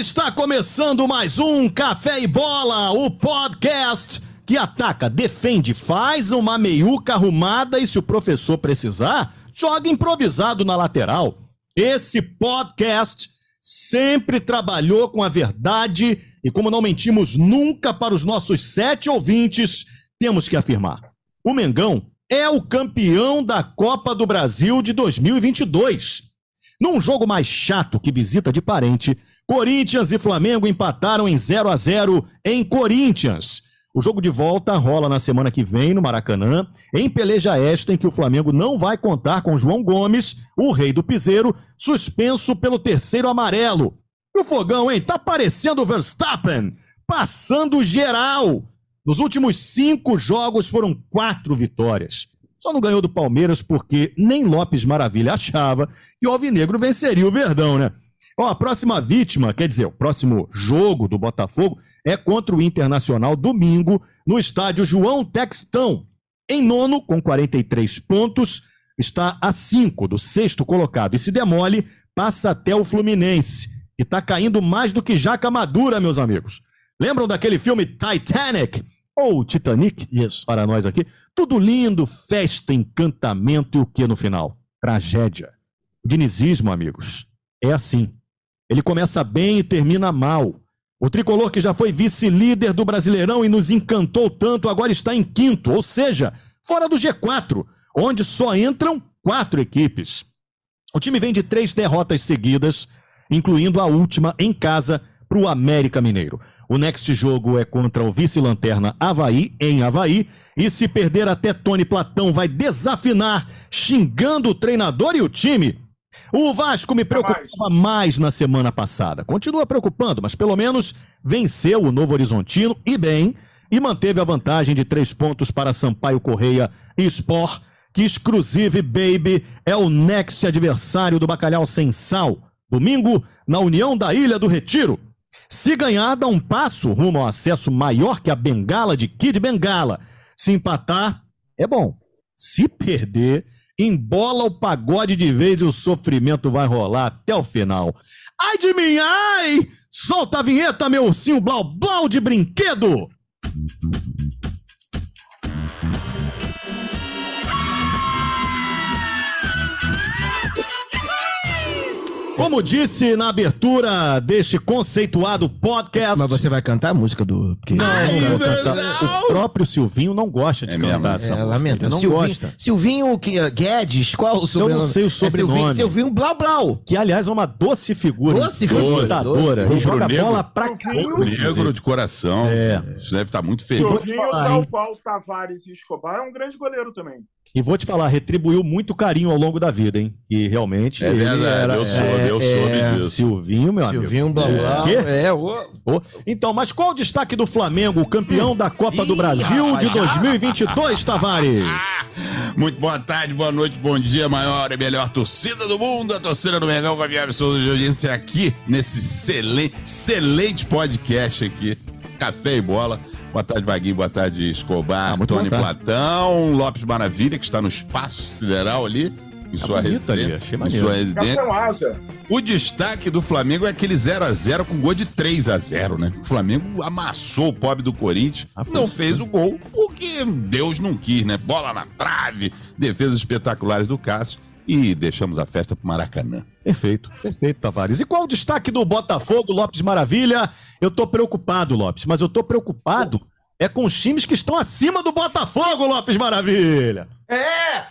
Está começando mais um Café e Bola, o podcast que ataca, defende, faz uma meiuca arrumada e se o professor precisar, joga improvisado na lateral. Esse podcast sempre trabalhou com a verdade e como não mentimos nunca para os nossos sete ouvintes, temos que afirmar. O Mengão é o campeão da Copa do Brasil de 2022. Num jogo mais chato que visita de parente, Corinthians e Flamengo empataram em 0 a 0 em Corinthians. O jogo de volta rola na semana que vem no Maracanã, em peleja esta em que o Flamengo não vai contar com João Gomes, o rei do piseiro, suspenso pelo terceiro amarelo. E o fogão, hein? Tá parecendo o Verstappen, passando geral. Nos últimos cinco jogos foram quatro vitórias. Só não ganhou do Palmeiras porque nem Lopes Maravilha achava que o Alvinegro venceria o Verdão, né? Ó, a próxima vítima, quer dizer, o próximo jogo do Botafogo é contra o Internacional domingo no estádio João Textão. Em nono, com 43 pontos, está a 5 do sexto colocado. E se demole, passa até o Fluminense, que está caindo mais do que jaca madura, meus amigos. Lembram daquele filme Titanic? Ou Titanic? Isso. Para nós aqui. Tudo lindo, festa, encantamento e o que no final? Tragédia. O dinizismo, amigos, é assim. Ele começa bem e termina mal. O tricolor que já foi vice-líder do Brasileirão e nos encantou tanto, agora está em quinto, ou seja, fora do G4, onde só entram quatro equipes. O time vem de três derrotas seguidas, incluindo a última em casa para o América Mineiro. O next jogo é contra o vice-lanterna Havaí, em Havaí, e se perder até Tony Platão vai desafinar, xingando o treinador e o time. O Vasco me preocupava mais na semana passada. Continua preocupando, mas pelo menos venceu o Novo Horizontino e bem, e manteve a vantagem de três pontos para Sampaio Correia e Sport, que exclusive Baby é o next adversário do Bacalhau Sem Sal. Domingo, na União da Ilha do Retiro. Se ganhar, dá um passo rumo ao acesso maior que a bengala de Kid Bengala. Se empatar, é bom. Se perder, embola o pagode de vez e o sofrimento vai rolar até o final. Ai de mim, ai! Solta a vinheta, meu ursinho blau blau de brinquedo! Como disse na abertura deste conceituado podcast. Mas você vai cantar a música do. Porque... Não, não, cantar. cantar- O próprio Silvinho não gosta de É mesmo? cantar essa É, música. não Silvinho, gosta. Silvinho que, Guedes, qual o sobrenome? sei o É sobrenome. Silvinho, Silvinho Blau Blau. Que, aliás, é uma doce figura. Doce figura, doce. E joga Rubro-negro. bola pra Rubro Negro de coração. É. Isso deve estar muito feliz. Silvinho, tal hein? qual Tavares e Escobar, é um grande goleiro também. E vou te falar, retribuiu muito carinho ao longo da vida, hein? E realmente. É ele verdade, era, eu soube, é, eu é, soube disso. Silvinho, meu amigo. Silvinho Blau É. Blau. Quê? É, o... Ô, Então, mas qual o destaque do Flamengo, campeão da Copa do Brasil de já. 2022, Tavares? Muito boa tarde, boa noite, bom dia, maior e melhor torcida do mundo, a torcida do Mengão com a minha de audiência aqui, nesse excelente, excelente podcast aqui, Café e Bola. Boa tarde, Vaguinho, boa tarde, Escobar, Ah, Tony. Platão, Lopes Maravilha, que está no espaço sideral ali, em Tá sua bonito ali, achei maneiro. sua residência. O destaque do Flamengo é aquele 0x0 com gol de 3x0, né? O Flamengo amassou o pobre do Corinthians, Ah, não fez o gol, porque Deus não quis, né? Bola na trave, defesas espetaculares do Cássio e deixamos a festa pro Maracanã. Perfeito, perfeito, Tavares. E qual o destaque do Botafogo, Lopes Maravilha? Eu tô preocupado, Lopes, mas eu tô preocupado é com os times que estão acima do Botafogo, Lopes Maravilha. É!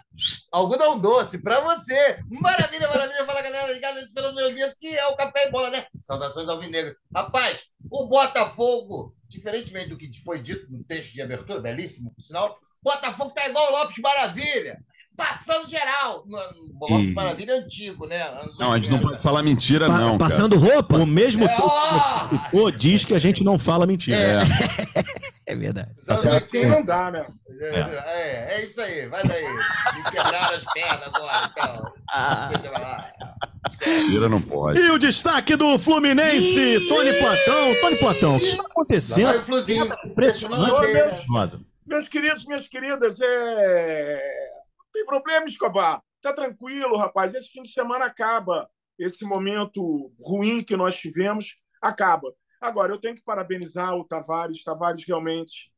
Algodão doce pra você! Maravilha, maravilha! Fala galera, ligada pelo meus dias, que é o Café e Bola, né? Saudações ao Vinegro. Rapaz, o Botafogo, diferentemente do que foi dito no texto de abertura, belíssimo, por sinal, Botafogo tá igual o Lopes Maravilha! Passando geral! No, Ih. Maravilha é antigo, né? Anos Não, a gente não 80. pode falar mentira, Pa- não, cara. passando roupa? O mesmo É, ó! o diz que a gente não fala mentira. É. É verdade. Tá assim não dá, né? É, é, é isso aí, vai daí. Me quebraram as pernas agora, então. Lá. Mentira não pode. E o destaque do Fluminense, Ih! Tony Platão. Tony Platão, o que está acontecendo? Impressionante. Nossa. Meus queridos, minhas queridas, é... tem problema, Escobar. Tá tranquilo, rapaz. Esse fim de semana acaba esse momento ruim que nós tivemos. acaba. Agora, eu tenho que parabenizar o Tavares. Tavares realmente.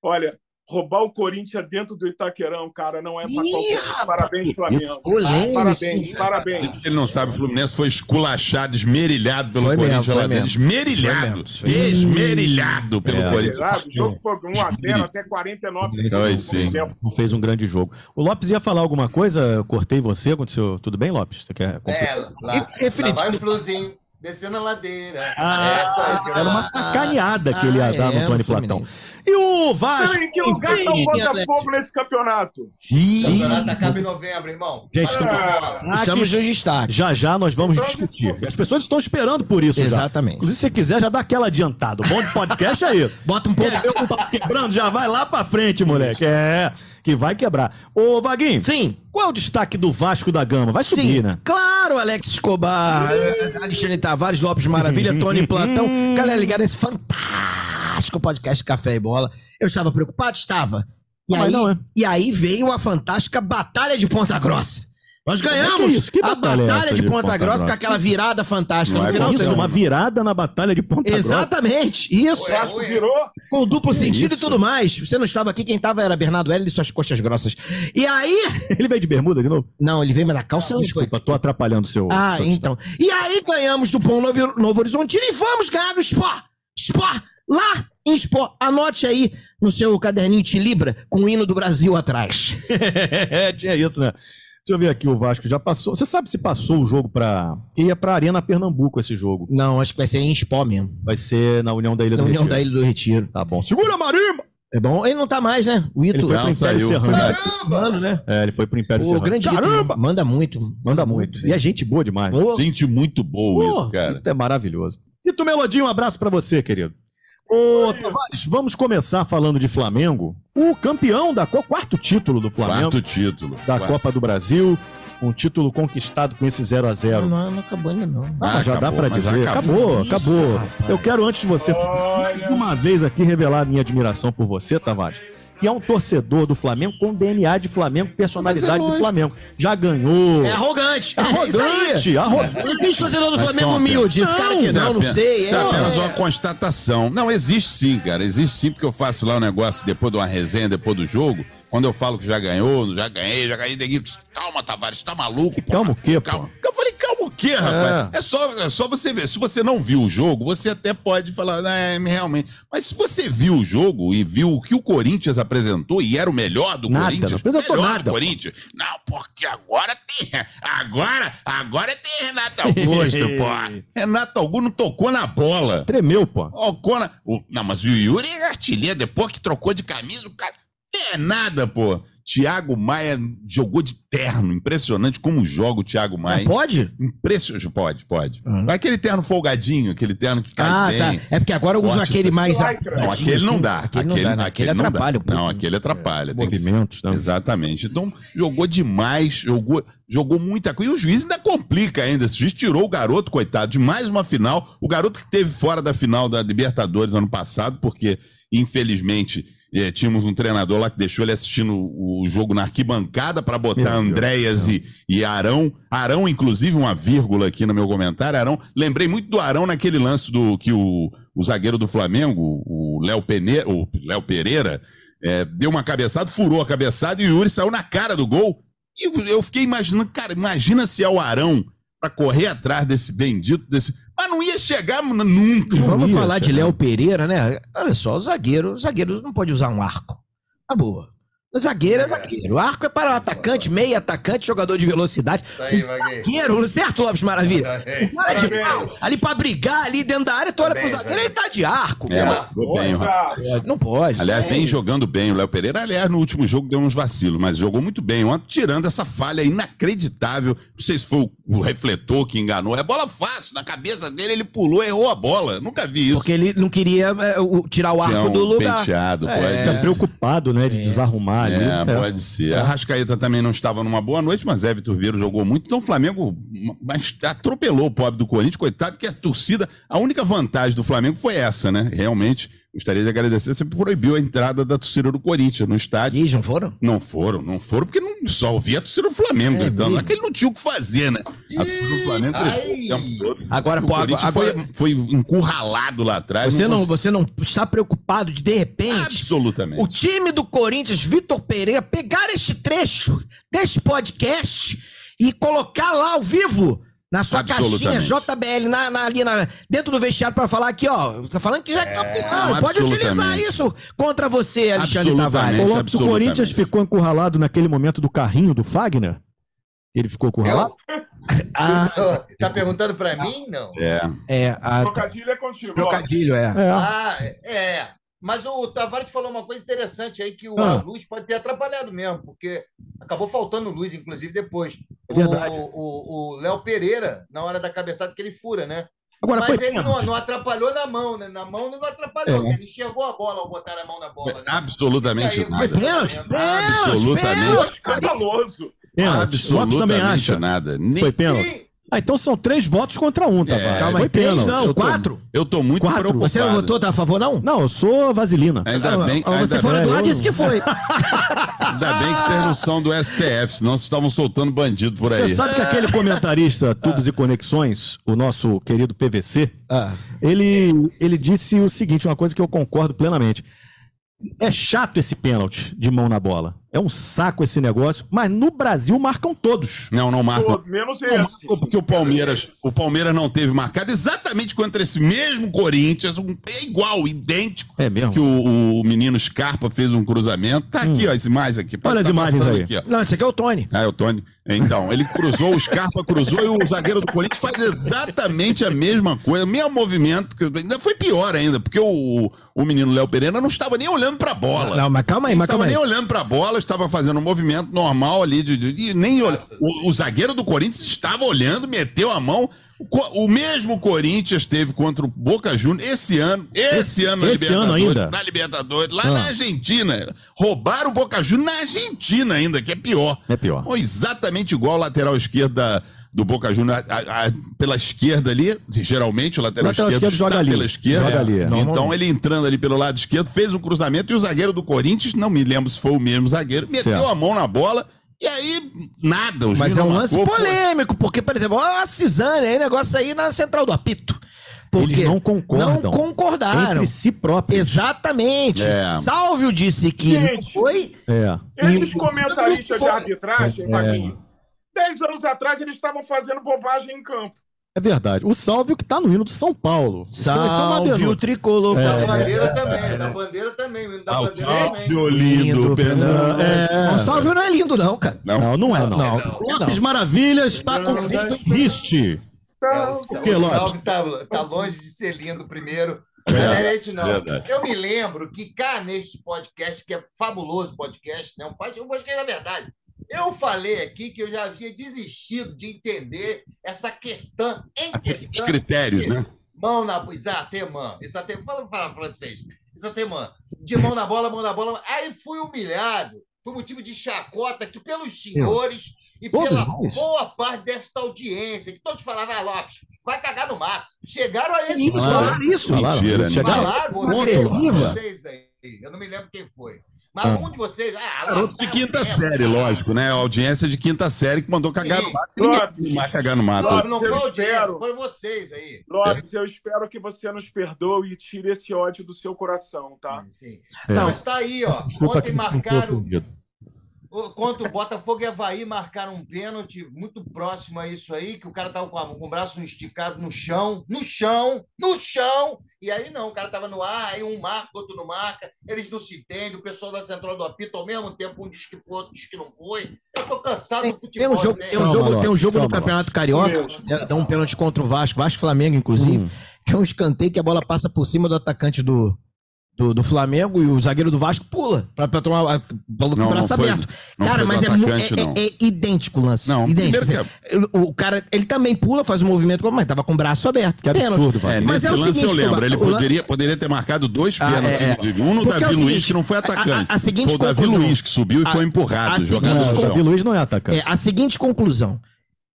Olha, roubar o Corinthians dentro do Itaquerão, cara, não é para Ih, qualquer um. rapaz. Parabéns, Flamengo. Polêmico. Parabéns, parabéns. Ele não sabe, o Fluminense foi esculachado, esmerilhado pelo Foi mesmo, Corinthians foi lá dentro. mesmo. Esmerilhado. Foi mesmo. Esmerilhado pelo É. Corinthians. O jogo foi 1x0 até 49 Foi, do sim. segundo tempo. Não fez um grande jogo. O Lopes ia falar alguma coisa? Eu cortei você. Aconteceu tudo bem, Lopes? Você quer É, lá, lá vai o Fluzinho descendo a ladeira. Ah, é que eu Era uma sacaneada que ele ia Ah, dar é, no Tony Platão. E o Vasco? Em que lugar tá o Botafogo nesse campeonato? O campeonato acaba em novembro, irmão. Gente. Ah, Estamos que- nos destaques. Já já nós vamos discutir. As pessoas estão esperando por isso já. Exatamente. Inclusive, se você quiser, já dá aquela adiantada. O bom de podcast é isso. Bota um pouco. Quer ver o quebrando? Já vai lá pra frente, moleque. É, que vai quebrar. Ô, Vaguinho, Sim. qual é o destaque do Vasco da Gama? Vai subir, Sim, né? claro, Alex Escobar, Alexandre Tavares, Lopes Maravilha, Tony Platão. Galera ligada nesse fantástico podcast Café e Bola. Eu estava preocupado? Estava. E, mas aí, não, é. e aí veio a fantástica Batalha de Ponta Grossa. Nós ganhamos Que isso? Que a batalha é Batalha essa de de Ponta, Ponta Grossa, Grossa? com aquela virada fantástica Não no é final Isso, uma virada na batalha de Ponta Grossa. Exatamente, isso. Ué, virou. Com duplo sentido isso? e tudo mais. Você não estava aqui, quem estava era Bernardo L e suas coxas grossas. E aí. Ele veio de bermuda de novo? Não, ele veio na calça. foi. Desculpa, tô atrapalhando o seu. Ah, seu então. E aí ganhamos do Pão Novo, Novo Horizontino e vamos ganhar do Sport. Sport, lá em Sport. Anote aí no seu caderninho de Libra com o hino do Brasil atrás. é, tinha isso, né? Deixa eu ver aqui, o Vasco já passou. Você sabe se passou o jogo pra. Ia pra Arena Pernambuco esse jogo. Não, acho que vai ser em Sport mesmo. Vai ser na União da Ilha Na do União Retiro. da Ilha do Retiro. Tá bom. Segura a marimba! É bom. Ele não tá mais, né? O Ele Ito. foi Não, pro Império saiu. Serrano. Caramba! Mano, né? É, ele foi pro Império O Serrano. grande Ito Caramba! manda muito. Manda muito. E é gente boa demais. Gente muito boa, Pô, isso, cara. Ito é maravilhoso. E tu, Melodinho, um abraço pra você, querido. Ô, Tavares, vamos começar falando de Flamengo. O campeão da Copa, quarto título do Flamengo, Quarto título. da Quarto. Copa do Brasil. Um título conquistado com esse 0 a 0 Não, não acabou ainda não. Ah, Ah, já dá acabou, pra mas dizer. acabou. Acabou, Isso, acabou. Eu quero, antes de você, mais Olha. uma vez aqui, revelar a minha admiração por você, Tavares. Que é um torcedor do Flamengo com DNA de Flamengo, personalidade do lógico. Flamengo. Já ganhou. É arrogante. É aí. Arrogante, arrogante. Não existe torcedor do Mas Flamengo humilde. Esse cara é não, não sei. Isso é é- apenas uma constatação. Não, existe sim, cara. Existe sim, porque eu faço lá um negócio depois de uma resenha, depois do jogo. Quando eu falo que já ganhou, já ganhei, já ganhei, ninguém diz, calma, Tavares, tá maluco? pô? Calma o quê, pô? Calma. Eu falei, calma o quê, rapaz? É. só, é só você ver. Se você não viu o jogo, você até pode falar, é, realmente. Mas se você viu o jogo e viu o que o Corinthians apresentou e era o melhor do Nada, Corinthians, não apresentou melhor nada, do Corinthians. Não, porque agora tem. Agora, agora tem Renato Augusto, pô. Renato Augusto não tocou na bola. Tremeu, pô. Conan. o- não, mas o Yuri é artilheiro. Depois que trocou de camisa, o cara. Não é nada, pô. Thiago Maia jogou de terno. Impressionante como joga o Thiago Maia. Mas pode? Impressionante. Pode, pode. Uhum. Aquele terno folgadinho, aquele terno que cai Ah, bem. tá. É porque agora eu uso Ótimo. aquele mais. Não, aquele não dá. Aquele não dá, né? Aquele não dá. atrapalha. Não, aquele atrapalha. Que- Movimentos, né? Exatamente. Então, jogou demais, jogou, jogou muita coisa. E o juiz ainda complica ainda. Esse juiz tirou o garoto, coitado, de mais uma final. O garoto que teve fora da final da Libertadores ano passado, porque, infelizmente, eh, tínhamos um treinador lá que deixou ele assistindo o jogo na arquibancada para botar Meu Andréas e, e Arão. Arão, inclusive, uma vírgula aqui no meu comentário. Arão, lembrei muito do Arão naquele lance do que o, o zagueiro do Flamengo, o Léo Peneira, o Léo Pereira, é, deu uma cabeçada, furou a cabeçada e o Yuri saiu na cara do gol. E eu fiquei imaginando, cara, imagina se é o Arão pra correr atrás desse bendito, desse. Mas não ia chegar nunca. E vamos falar de chegar. Léo Pereira, né? Olha só, o zagueiro, o zagueiro não pode usar um arco. Tá boa. O zagueiro é zagueiro. O arco é para o atacante, meio atacante, jogador de velocidade. Tá aí. Zagueiro, certo, Lopes Maravilha? Tá de pau. Ali pra brigar, ali dentro da área, tu olha Tá pro zagueiro, ele tá de arco. É, bem, o rapaz. Exato. Não pode. Aliás, vem jogando bem o Léo Pereira. Aliás, no último jogo deu uns vacilos, mas jogou muito bem. Ontem, tirando essa falha inacreditável. Não sei se foi o, refletor que enganou. É bola fácil. Na cabeça dele, ele pulou, errou a bola. Nunca vi isso. Porque ele não queria é, o- tirar o Tinha arco um do lugar. penteado, É. pode Fica preocupado, né? De desarrumar ali. É, É. pode ser. A Rascaeta também não estava numa boa noite, mas Zé Vitor Vieira jogou muito. Então o Flamengo atropelou o pobre do Corinthians. Coitado que a torcida... A única vantagem do Flamengo foi essa, né? Realmente gostaria de agradecer, você proibiu a entrada da torcida do Corinthians no estádio. Ih, não foram? Não foram, não foram, porque não, só ouvia a torcida do Flamengo É gritando. mesmo? Aquele não tinha o que fazer, né? A torcida do Flamengo todo. Agora, O pô, Corinthians agora, foi, foi encurralado lá atrás. você, não, cons- você não está preocupado de, de repente, Absolutamente. o time do Corinthians, Vitor Pereira, pegar este trecho desse podcast e colocar lá ao vivo na sua caixinha. JBL na, na- ali na- dentro do vestiário para falar aqui, ó. Tá falando que já é campeão. Pode utilizar isso contra você, Alexandre. Tavares. Lopes, o absolutamente. Corinthians ficou encurralado naquele momento do carrinho do Fagner? Ele ficou encurralado? Ah, Tá perguntando pra mim? Não. É. é. A, Trocadilho é contigo. trocadilho, é. É. Ah, é. Mas o Tavares falou uma coisa interessante aí, que o, Ah. a luz pode ter atrapalhado mesmo, porque acabou faltando luz, inclusive, depois. É. O- Léo Pereira, na hora da cabeçada que ele fura, né? Agora Mas foi ele pênalti. não, não atrapalhou na mão, né? Na mão não atrapalhou, É. porque ele enxergou a bola ao botar a mão na bola, né? Absolutamente aí, nada. foi Pênalti? Absolutamente. Pênalti. Lopes também Absolutamente acha. nada. Nem- Foi pênalti. Ah, então são três votos contra um, Tavares. É, Calma aí, três pênalti. não, Eu tô- quatro. Eu tô muito Quatro. preocupado. Você não votou, tá a favor, não? Não, eu sou vaselina. Ainda Não, bem, você ainda, foi bem, do disse que foi. ainda bem que vocês não são do STF, senão vocês estavam soltando bandido por aí. Você sabe que aquele comentarista Tubos e Conexões, o nosso querido PVC, Ah. ele, ele disse o seguinte, uma coisa que eu concordo plenamente. É chato esse pênalti de mão na bola. É um saco esse negócio, mas no Brasil marcam todos. Não, não marca. Todo, menos Não esse. marcou porque o Palmeiras, o Palmeiras não teve marcado exatamente contra esse mesmo Corinthians, um- é igual, idêntico. É mesmo? Que o, o menino Scarpa fez um cruzamento. Tá aqui, ó, as imagens aqui. Olha as tá imagens passando aí. Aqui, ó. Não, esse aqui é o Tony. Ah, é o Tony. Então, ele cruzou, o Scarpa cruzou e o zagueiro do Corinthians faz exatamente a mesma coisa, o mesmo movimento. que- Ainda foi pior ainda, porque o, o menino Léo Pereira não estava nem olhando pra bola. Não, mas calma aí, Não mas estava calma aí. nem olhando pra bola, estava fazendo um movimento normal ali. De, de- e nem olha. O, o zagueiro do Corinthians estava olhando, meteu a mão. O, o mesmo Corinthians teve contra o Boca Juniors esse ano. Esse, Esse- ano na esse ano Libertadores. ainda? Na Libertadores, lá Ah. na Argentina. Roubaram o Boca Juniors na Argentina ainda, que é pior. É pior. Ou exatamente igual o lateral esquerdo da- do Boca Juniors a- a- pela esquerda ali. Geralmente o lateral, Lateral esquerdo, esquerdo joga ali. pela esquerda. Joga ali, é. Então ele entrando ali pelo lado esquerdo fez um cruzamento e o zagueiro do Corinthians, não me lembro se foi o mesmo zagueiro, meteu Certo. a mão na bola e aí nada. O Mas é um lance marcou, polêmico, porque, por exemplo, ó, a Cisane aí, negócio aí na central do apito. Porque Eles não concordam. Não concordaram. Entre si próprios. Exatamente. É. Salvio disse que Gente. foi. É. Esses comentaristas de É. arbitragem, Vaguinho, dez anos atrás eles estavam fazendo bobagem em campo. É verdade. O Sálvio que tá no hino do São Paulo. Isso é Salve o denúncia. tricolor. Da bandeira também, da bandeira também, o hino da Ah, o bandeira também. Salve, lindo, Fernando. É. O Salvio não é lindo, não, cara. Não. Não, não é, não. Não, Lopes Maravilha está com o dedo em riste. É, o, quê, o? Salve tá, tá longe de ser lindo primeiro. Mas não era isso, não. verdade. Eu me lembro que cá neste podcast, que é fabuloso podcast, né? um um podcast da verdade, eu falei aqui que eu já havia desistido de entender essa questão em Os questão. critérios, de né? Mão na exatamente, exatamente, fala, fala francês, exatamente, de mão na bola, mão na bola, aí fui humilhado, foi motivo de chacota aqui pelos senhores e Todos pela nós. boa parte desta audiência, que todos falavam, ah, Lopes, vai cagar no mato. Chegaram a esse falaram isso. Falaram, Mentira, eles chegaram- Falaram, vocês, vocês aí, eu não me lembro quem foi. Mas Ah. um de vocês, ah, Garoto de tá quinta mesmo, série, sabe? lógico, né? A audiência de quinta série que mandou cagar Sim. no mato. Lopes, vai cagar no mato. Lopes, não Eu foi audiência, espero. foram vocês aí. Lopes, eu espero que você nos perdoe e tire esse ódio do seu coração, tá? Sim. É. Mas tá aí, ó. Desculpa Ontem marcaram. Contra o Botafogo e Havaí marcaram um pênalti muito próximo a isso aí, que o cara tava com, a- com o braço esticado no chão, no chão, no chão, e aí não, o cara tava no ar, aí um marca, outro não marca, eles não se entendem, o pessoal da central do apito ao mesmo tempo, um diz que foi, outro diz que não foi. Eu tô cansado do Tem futebol. um jogo, né? tem um jogo, tem um jogo do Campeonato Carioca, Mesmo. é, dá um pênalti contra o Vasco, Vasco Flamengo, inclusive, Hum. que é um escanteio que a bola passa por cima do atacante do, do, do Flamengo e o zagueiro do Vasco pula pra, pra tomar a bola com Não, o braço não aberto. não cara, mas é, atacante, é- não. é- é idêntico o lance. Não, idêntico. primeiro que é- O, o cara, ele também pula, faz um movimento, mas tava com o braço aberto. Que Pênalti. absurdo, É, Wagner. Mas nesse é o lance seguinte, eu lembro. Ele poderia, poderia ter marcado dois Ah, pênaltis, é, é. inclusive. Um no Porque é Davi seguinte, Luiz, que não foi atacante. a- a- a seguinte foi o Davi conclusão. Luiz que subiu e A- foi empurrado, a jogado seguinte no O. Davi Luiz não é atacante. É, a seguinte conclusão.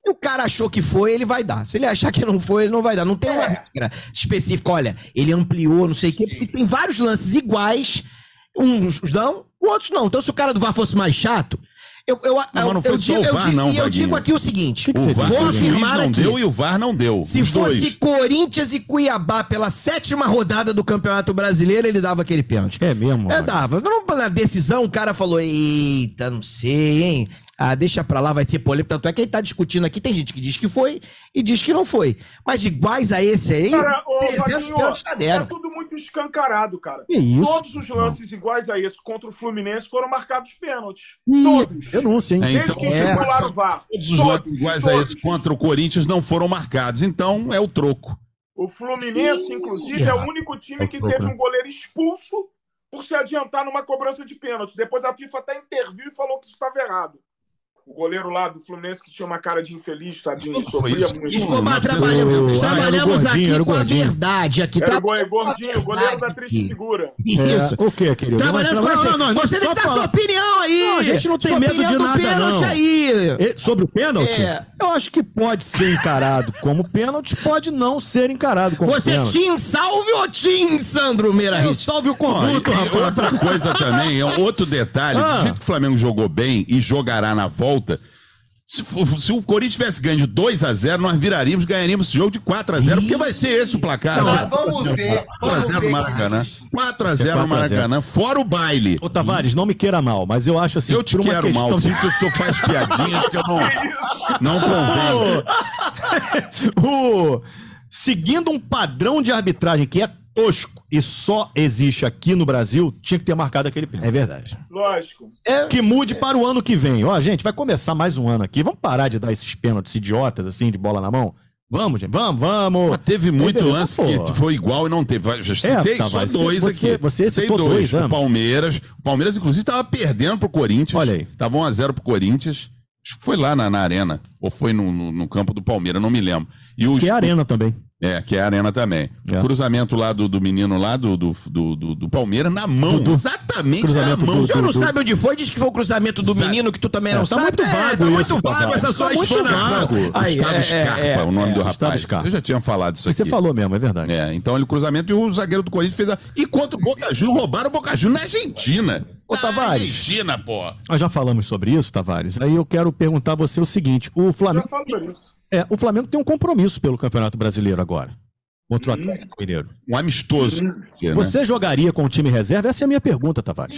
O cara achou que foi, ele vai dar. Se ele achar que não foi, ele não vai dar. Não tem uma regra específica. Olha, ele ampliou, não sei o quê, porque tem vários lances iguais. Uns dão, outros não. Então, se o cara do VAR fosse mais chato, eu, eu, eu, não foi eu digo, o eu VAR digo- não, e eu digo aqui o seguinte: que O você VAR, vou afirmar não aqui. deu e o VAR não deu. se Os fosse dois. Corinthians e Cuiabá pela sétima rodada do Campeonato Brasileiro, ele dava aquele pênalti. É mesmo? É, dava. Não, Na decisão, o cara falou: Eita, não sei, hein? Ah, deixa pra lá, vai ser polêmico. Tanto é que ele tá discutindo aqui. Tem gente que diz que foi e diz que não foi. Mas iguais a esse aí, Cara, ô, 300 Vaguinho, é deram. tudo muito escancarado, cara. Que isso? Todos os lances iguais a esse contra o Fluminense foram marcados pênaltis. Ih, Todos. Denúncia, hein? É, Desde então, que é. circularam o VAR. Todos os lances iguais a todos. esse contra o Corinthians não foram marcados. Então, é o troco. O Fluminense, Ih, inclusive, é o único time que teve um goleiro expulso por se adiantar numa cobrança de pênalti. Depois a FIFA até interviu e falou que isso estava errado. O goleiro lá do Fluminense que tinha uma cara de infeliz, tadinho, Foi sofria isso. muito. Escobar, Não trabalhamos, era gordinho, aqui era o com a verdade. Aqui, Era tra- o go- gordinho, o goleiro da triste figura. É, o que, querido? Trabalhamos com a não, não, não, Você tem que dar sua opinião aí. Não, a gente não tem Sua medo de nada, pênalti não. aí. E sobre o pênalti? É. Eu acho que pode ser encarado como pênalti, pode não ser encarado como Você pênalti. Tim Salve ou Tim Sandro Meira Eu salve o conduto, rapaz. outra coisa também, é um outro detalhe. Ah. Do jeito que o Flamengo jogou bem e jogará na volta. Se, for- se o Corinthians tivesse ganho de 2 a 0 nós viraríamos, ganharíamos esse jogo de 4 a 0 porque vai ser esse o placar. Não, né? vamos ver. 4 a Vamos 0 ver. no Maracanã. 4 a 0 no 4 a 0. Maracanã, fora o baile. Ô, Tavares, não me queira mal, mas eu acho assim, Eu te por uma quero questão mal, de- sinto que o senhor faz piadinha porque eu não, não convenho. o, seguindo um padrão de arbitragem que é tosco e só existe aqui no Brasil, tinha que ter marcado aquele pênalti. É verdade. Lógico. Que mude para o ano que vem. Ó, gente, vai começar mais um ano aqui. Vamos parar de dar esses pênaltis idiotas, assim, de bola na mão? Vamos, gente, vamos, vamos. Mas teve muito beleza, lance pô. que foi igual e não teve. Já citei tá, só vai. dois Você- aqui. você Citei citou dois, O né? Palmeiras. O Palmeiras, inclusive, estava perdendo pro Corinthians. Olha aí. Tava 1x0 pro Corinthians. Acho que foi lá na, na arena. Ou foi no, no- no campo do Palmeiras, não me lembro. E os, Que é a arena também. É, que é a arena também. É. Cruzamento lá do, do menino lá do, do, do, do- do Palmeiras na mão. Dudu. Exatamente Cruzamento na mão. O senhor não do- sabe onde foi? Diz que foi o cruzamento do Sabe. menino que tu também É, não tá sabe. muito É, vago tá isso, muito vago essa sua Tá explanação. Gustavo é, Scarpa, é, o nome é. do rapaz. Scarpa. Eu já tinha falado isso aqui. Você falou mesmo, é verdade. É, então ele cruzamento e o zagueiro do Corinthians fez a... E contra o Boca Juniors, roubaram o Boca Juniors na Argentina. Ô, na Tavares. Argentina, pô. Nós já falamos sobre isso, Tavares. Aí eu quero perguntar a você o seguinte: o Flamengo, é, o Flamengo tem um compromisso pelo Campeonato Brasileiro agora. Contra o Atlético Mineiro. Um amistoso. Você, né? Você jogaria com o time reserva? Essa é a minha pergunta, Tavares.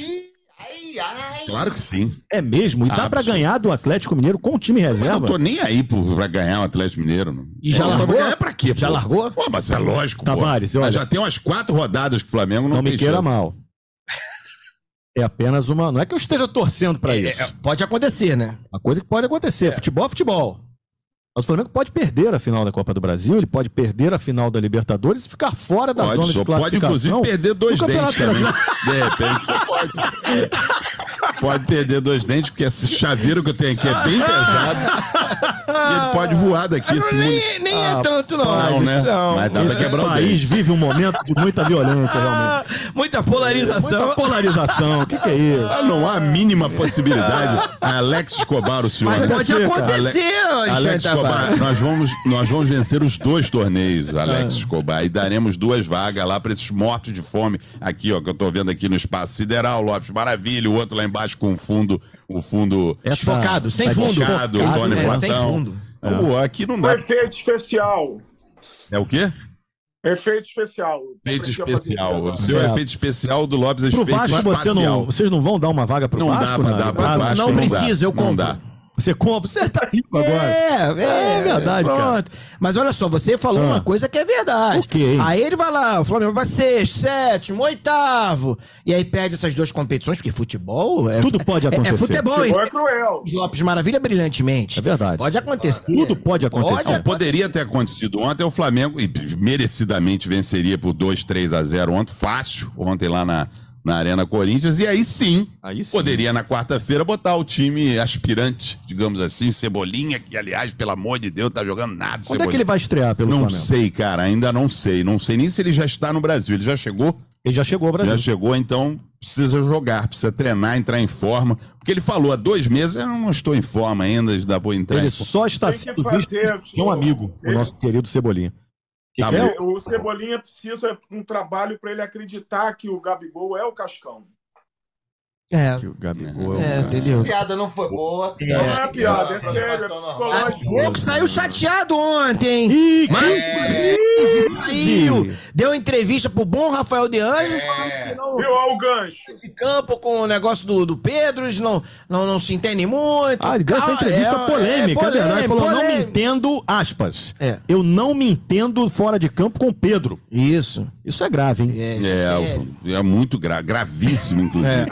Ai, ai. Claro que sim. É mesmo? E dá pra Absoluto. ganhar do Atlético Mineiro com o time Mas eu reserva? não tô nem aí pro- pra ganhar o Atlético Mineiro. não. E já Pô, largou? Pra ganhar pra quê, pô? Já largou? Pô, mas é lógico, pô. Tavares, Mas olha- já tem umas quatro rodadas que o Flamengo não, Não me queira chance. mal. É apenas uma. Não é que eu esteja torcendo pra É, isso. é, pode acontecer, né? Uma coisa que pode acontecer. Futebol é futebol. Mas o Flamengo pode perder a final da Copa do Brasil, ele pode perder a final da Libertadores e ficar fora da Pode, zona de pode, classificação. inclusive, perder dois do dentes também. De repente, você pode. Pode perder dois dentes, porque esse chaveiro que eu tenho aqui é bem pesado. e ele pode voar daqui. Esse mundo... Nem, nem Ah, é tanto, não. não, né? Não. Mas dá pra Esse quebrar o país vive um momento de muita violência, realmente. Ah, Muita polarização. Muita polarização. O que, que é isso? Ah, não há a mínima possibilidade. Alex Escobar, o senhor. Mas pode cara. acontecer, Alex Alexandre Escobar, nós vamos, nós vamos vencer os dois torneios, Alex Escobar, e daremos duas vagas lá para esses mortos de fome. Aqui, ó, que eu tô vendo aqui no espaço sideral, Lopes Maravilha, o outro lá embaixo com o fundo, o fundo Essa- Desfocado, sem fundo. desfocado, Tony né? Platão. Sem fundo. Pô, aqui não dá. efeito especial. É o quê? Efeito especial. Efeito especial. O seu É. efeito especial do Lopes é Pro efeito Vasco, você espacial. não, vocês não vão dar uma vaga pro Não Vasco? dá pra na dar pro? Vasco. não dá. precisa, eu Não compro. dá. Você compra? Você tá rico agora. É, é, É verdade, cara. pronto. Mas olha só, você falou Ah. uma coisa que é verdade. O quê, hein? Aí ele vai lá, o Flamengo vai sexto, sétimo, oitavo. E aí perde essas duas competições, porque futebol é. Tudo pode é- É, acontecer. futebol, Futebol hein? é cruel. Lopes Maravilha brilhantemente. É verdade. Pode acontecer. Tudo pode acontecer. Não, poderia ter acontecido ontem, o Flamengo e merecidamente venceria por 2, 3 a 0 ontem, fácil, ontem lá na, na Arena Corinthians, e aí sim, Aí sim. poderia na quarta-feira botar o time aspirante, digamos assim, Cebolinha, que aliás, pelo amor de Deus, tá jogando nada, Quando é que ele vai estrear pelo Não Flamengo? sei, cara, ainda não sei, não sei nem se ele já está no Brasil, ele já chegou? Ele já chegou ao Brasil. Já chegou, então precisa jogar, precisa treinar, entrar em forma. Porque ele falou há dois meses, eu não estou em forma ainda, ainda vou entrar Ele em forma. só está sendo visto um amigo, o Ele- nosso querido Cebolinha. Que Tá que é? O Cebolinha precisa de um trabalho para ele acreditar que o Gabigol é o Cascão. É. Que o Gabigol É, é, o- entendeu? A piada não foi boa. É. Não é seguir piada, é sério, é psicológico. O que saiu chateado ontem. Ih, Mas É, saiu. Deu entrevista pro bom Rafael De Anjos. é. Não, Viu? O gancho. de campo com o negócio do, do Pedro, eles não, não, não se entendem muito. Ah, deu essa entrevista é, polêmica, é, verdade. Ele falou: não me polêmica. entendo, aspas. É. Eu não me entendo fora de campo com o Pedro. Isso. Isso é grave, hein? É, é sério. É, é muito gra gravíssimo, inclusive.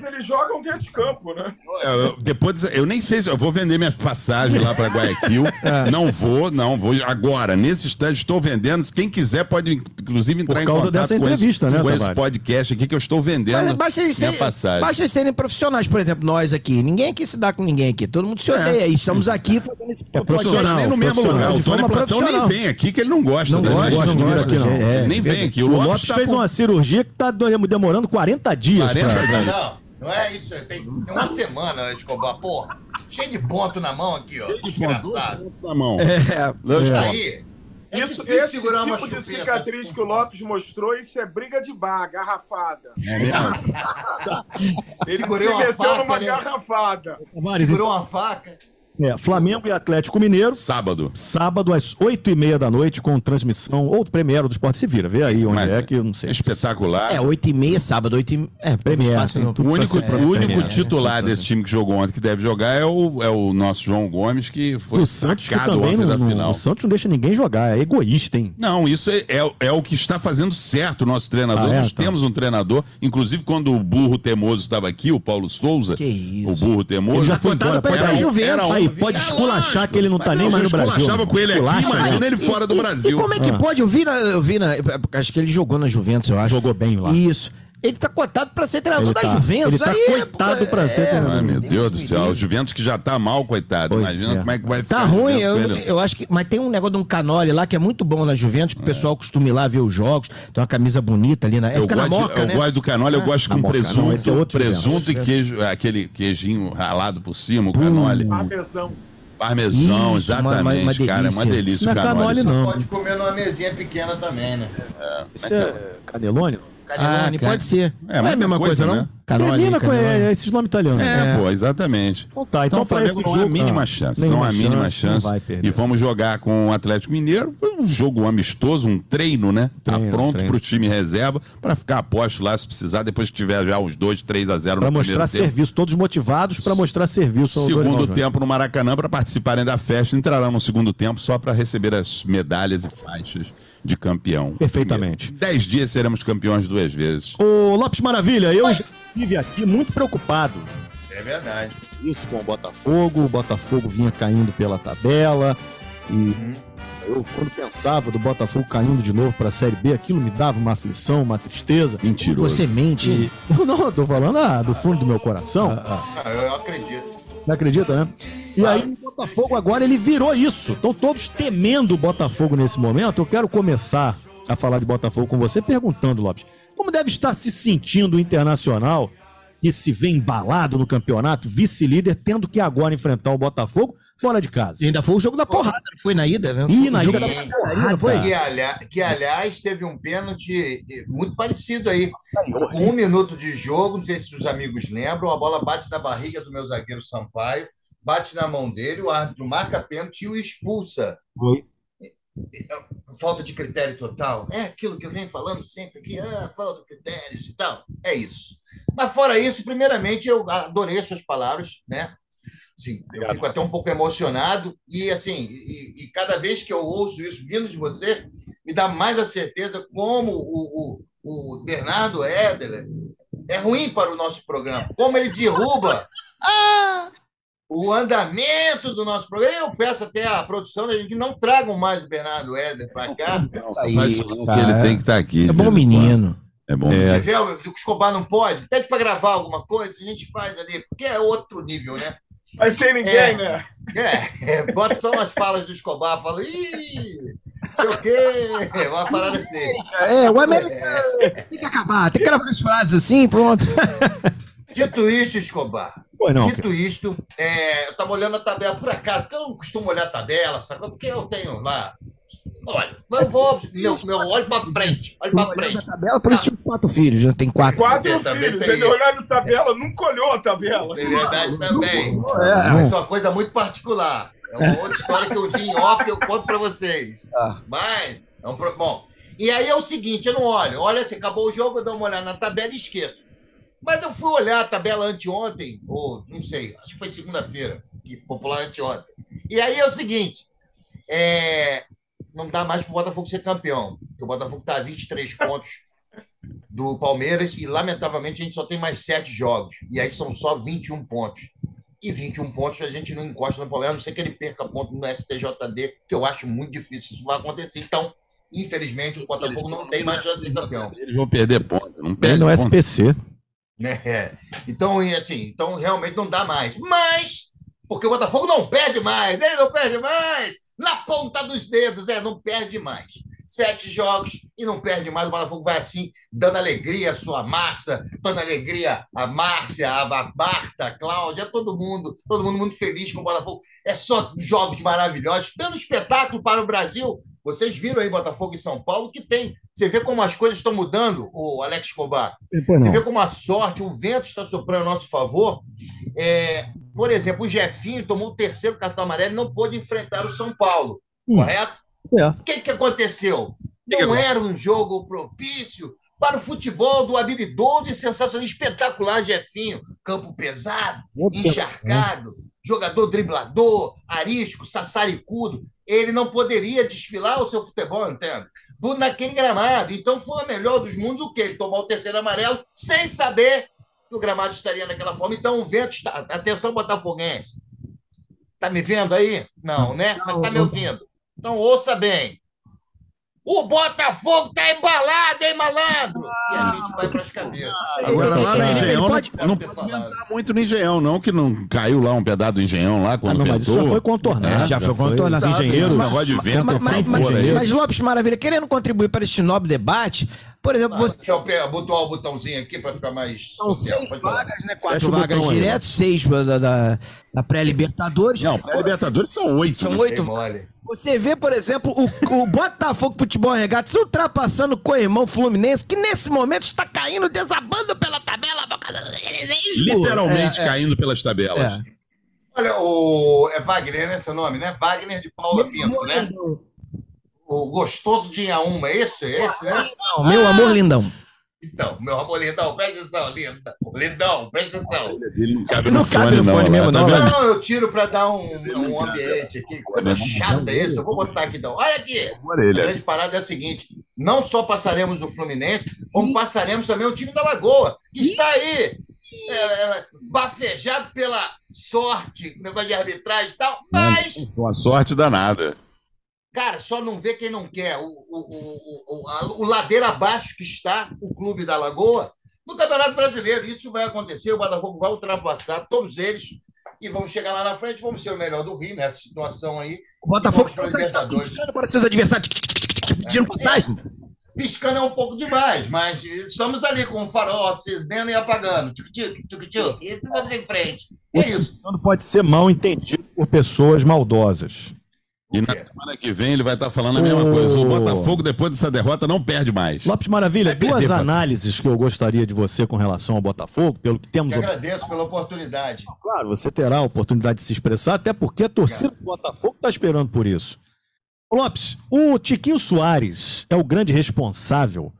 Mas eles jogam dentro de campo, né? Eu- depois, eu nem sei se eu vou vender minhas passagens lá para Guayaquil. É. Não vou, não vou. Agora, nesse estádio, estou vendendo. Quem quiser pode, inclusive, entrar Por em causa contato dessa com esse- entrevista, né, com esse podcast aqui que eu estou Mas vendendo basta eles, minha serem, passagem. basta eles serem profissionais, por exemplo, nós aqui. Ninguém aqui se dá com ninguém aqui. Todo mundo se odeia. E estamos aqui fazendo esse É podcast. profissional. nem no mesmo profissional, lugar. O Tony Platão nem vem aqui, que ele não gosta. Não da gosta, não não gosta aqui, não. É, nem vem aqui. O O Lopes, Lopes tá fez com- uma cirurgia que tá do- demorando 40 dias. 40 pra- dias. Não, não é isso. Tem, tem uma semana de cobrar, porra. Cheio de ponto na mão aqui, ó. Engraçado. na mão. É, de aí. É Isso, difícil esse segurar uma tipo de chupeta. cicatriz que o Lopes mostrou, isso é briga de bar, garrafada. É mesmo? Ele Segurei se uma meteu faca, numa né? garrafada. Segurou uma faca. É, Flamengo e Atlético Mineiro. Sábado. Sábado às 8h30 da noite, com transmissão ou Premiere do Esporte. Se vira, vê aí onde Mas é que eu não sei. Espetacular. é 8 e meia, sábado, 8 e É, Premier, fácil, tem não. tudo O único, ser- o único titular desse time que jogou ontem, que deve jogar, é o, é o nosso João Gomes, que foi o Santos que sacado também ontem não, da final. o Santos não deixa ninguém jogar, é egoísta, hein? Não, isso é, é, é o que está fazendo certo o nosso treinador. Ah, é? Nós Então. temos um treinador, inclusive quando o burro teimoso estava aqui, o Paulo Souza, Que isso. o burro teimoso. Ele já foi embora. pra Pode, ir aí, pode É esculachar lógico. que ele não Mas tá nem mais no eu Brasil. esculachava com ele aqui, imagina né? ele fora do E- Brasil. E como é que Ah. pode? Eu vi, na, eu vi na, acho que ele jogou na Juventus, eu acho. Jogou bem lá. Isso. Ele tá cotado pra ser treinador Ele da tá- Juventus. ele tá aí, coitado pô, pra ser treinador. Ai, meu Deus do céu. O Juventus que já tá mal, coitado. Pois Imagina é. como é que vai ficar. Tá ruim, eu, eu acho que. Mas tem um negócio de um canole lá que é muito bom na Juventus, que o pessoal costuma ir lá ver os jogos. Tem uma camisa bonita ali na. É, Eu, fica na gosto, moca, eu né? gosto do canole, eu gosto Na com moca, não, é presunto, outro presunto e Juventus. queijo, aquele queijinho ralado por cima, o canole. Parmesão. Parmesão, Isso, exatamente, uma- uma cara. É uma delícia. Não o é canole. canole, não. Pode comer numa mesinha pequena também, né? Isso é Canelone? Canelone, Ah, pode ser. É, não é a mesma coisa, coisa, não? né? Canole, Termina com canelone. é, esses nomes italianos. É, pô, exatamente. Então tá, então, Então, o Flamengo não há a jogo, mínima ah, chance. Não há a mínima chance. E vamos jogar com o Atlético Mineiro. Um jogo amistoso, um treino, né? Treino, tá pronto treino. pro time reserva para ficar a posto lá se precisar, depois que tiver já os 2, 3 a 0 Pra no mostrar primeiro tempo. serviço, todos motivados pra mostrar serviço ao Segundo Júnior. tempo no Maracanã para participarem da festa. Entrarão no segundo tempo só para receber as medalhas e faixas de campeão. Perfeitamente. Dez dias seremos campeões duas vezes. Ô, Lopes Maravilha, eu já estive aqui muito preocupado. É verdade. Isso com o Botafogo, o Botafogo vinha caindo pela tabela e Uhum. eu quando pensava do Botafogo caindo de novo pra Série B, aquilo me dava uma aflição, uma tristeza. Mentiroso. Você mente. E... Não, tô falando ah, do fundo do meu coração. Ah, eu acredito. Não acredita, né? E aí o Botafogo agora ele virou isso. Estão todos temendo o Botafogo nesse momento. Eu quero começar a falar de Botafogo com você perguntando, Lopes, como deve estar se sentindo o Internacional que se vê embalado no campeonato, vice-líder, tendo que agora enfrentar o Botafogo fora de casa? E ainda foi o jogo da porrada, não foi na ida, né? Ih, na ida. da porrada, não foi? Que, aliás, que, aliás, teve um pênalti muito parecido aí. Um minuto de jogo, não sei se os amigos lembram, a bola bate na barriga do meu zagueiro Sampaio, bate na mão dele, o árbitro marca pênalti e o expulsa. Foi. Falta de critério total. É aquilo que eu venho falando sempre aqui, ah, falta de critérios e tal. É isso. Mas fora isso, primeiramente, eu adorei as suas palavras, né? Sim, eu fico até um pouco emocionado e assim, e, e cada vez que eu ouço isso vindo de você, me dá mais a certeza como o, o, o Bernardo Éder é ruim para o nosso programa, como ele derruba o andamento do nosso programa. Eu peço até à produção que não tragam mais o Bernardo Éder para cá. Faz não, que cara. ele tem que estar aqui. É bom menino. quando. É bom. Você vê, o Escobar não pode? Pede para gravar alguma coisa, a gente faz ali, porque é outro nível, né? Vai ser ninguém, É. né? É, bota só umas falas do Escobar, fala, ih, sei o quê. Uma parada assim. É, o América tem que acabar, tem que gravar as frases assim, pronto. Dito isso, Escobar. Pois não, Dito isto, é, eu estava olhando a tabela por acaso, porque eu não costumo olhar a tabela, sacou? Porque eu tenho lá. Olha, eu vou. Meu, meu olho para frente, olho para frente. tabela, por isso tinha quatro filhos, já tem quatro. Quatro Também- também filhos. tem Ele olhando a tabela, nunca olhou a tabela. É verdade também. É. Mas é uma coisa muito particular. É uma outra história que eu vi em off eu conto pra vocês. Ah. Mas, é um bom. E aí é o seguinte, eu não olho. Olha, assim, acabou o jogo, eu dou uma olhada na tabela e esqueço. Mas eu fui olhar a tabela anteontem, ou não sei, acho que foi segunda-feira, que popular anteontem. E aí é o seguinte, é, não dá mais pro Botafogo ser campeão, porque o Botafogo tá a 23 pontos do Palmeiras e, lamentavelmente, a gente só tem mais sete jogos. E aí são só 21 pontos. E 21 pontos a gente não encosta no Palmeiras, a não ser que ele perca ponto no STJD, que eu acho muito difícil isso vai acontecer. Então, infelizmente, o Botafogo não tem mais chance de ser campeão. Eles vão perder pontos. Não perde no ponto. SPC. Né? É. Então, e assim, então realmente não dá mais. Mas, porque o Botafogo não perde mais, ele não perde mais, na ponta dos dedos, é, não perde mais. Sete jogos e não perde mais. O Botafogo vai assim, dando alegria à sua massa, dando alegria à Márcia, à Marta, à Cláudia, a todo mundo, todo mundo muito feliz com o Botafogo. É só jogos maravilhosos, dando espetáculo para o Brasil. Vocês viram aí Botafogo e São Paulo que tem. Você vê como as coisas estão mudando, o Alex Escobar. Pois Você vê como a sorte, o vento está soprando a nosso favor. É, por exemplo, o Jefinho tomou o terceiro cartão amarelo e não pôde enfrentar o São Paulo, Hum. correto? É. O que, que aconteceu? Não era um jogo propício para o futebol do habilidoso e sensacionalista espetacular Jefinho. Campo pesado, encharcado, jogador driblador, arisco, sassaricudo. Ele não poderia desfilar o seu futebol, entende? Do- Naquele gramado. Então foi o melhor dos mundos o quê? Ele tomou o terceiro amarelo sem saber que o gramado estaria daquela forma. Então o vento está. Atenção, Botafoguense. Tá me vendo aí? Não, né? Mas tá me ouvindo. Então ouça bem. O Botafogo tá embalado, hein, malandro? E a gente vai para as cabeças. Agora lá no Engenhão, não- pode- não, ter pode entrar muito no Engenhão, não, que não caiu lá um pedaço do Engenhão lá Ah, quando não, mas isso ventou. já foi contornado. É, já foi contornado. Os engenheiros, Esse negócio de vento, mas, mas, mas, mas, Lopes Maravilha, querendo contribuir para este nobre debate, por exemplo, Ah, você Deixa eu botar o botãozinho aqui para ficar mais. são social. seis vagas, né? Fecha Quatro o vagas botão aí, direto, seis da, da, da pré-Libertadores. Não, pré-Libertadores são oito. São né? oito. Você vê, por exemplo, o, o Botafogo Futebol Regatas ultrapassando o co-irmão Fluminense, que nesse momento está caindo, desabando pela tabela. Literalmente É, é. caindo pelas tabelas. É. Olha, o. É Wagner, né? Seu nome, né? Wagner de Paula Pinto, né? O gostoso de Inhaúma, é esse? É esse, né? Não, meu amor lindão. Então, meu amor, lindão, presta atenção, linda. Lindão, presta atenção. Ele não cabe Não no cabe fone, no não. fone lá, mesmo, tá não, vendo? Não, eu tiro para dar um, um ambiente aqui. Coisa chata isso. Eu vou botar aqui, então. Olha aqui. A Orelha. grande parada é a seguinte: não só passaremos o Fluminense, como passaremos também o time da Lagoa, que está aí, é, é, bafejado pela sorte, negócio de arbitragem e tal, mas, Com a sorte danada. Cara, só não vê quem não quer. O, o, o, o, a- o ladeira abaixo que está o clube da Lagoa no Campeonato Brasileiro. Isso vai acontecer, o Botafogo vai ultrapassar todos eles. E vamos chegar lá na frente, vamos ser o melhor do Rio nessa situação aí. O Botafogo pra está piscando para seus adversários, pedindo passagem. Piscando é um pouco demais, mas estamos ali com o farol acendendo e apagando. E vamos em frente. É isso. Não pode ser mal entendido por pessoas maldosas. E na semana que vem ele vai estar falando a mesma Ô. coisa. O Botafogo, depois dessa derrota, não perde mais. Lopes Maravilha, Vai perder, duas papai. análises que eu gostaria de você com relação ao Botafogo, pelo que temos Te agradeço pela oportunidade. Claro, você terá a oportunidade de se expressar, até porque a torcida do Botafogo está esperando por isso. Lopes, o Tiquinho Soares é o grande responsável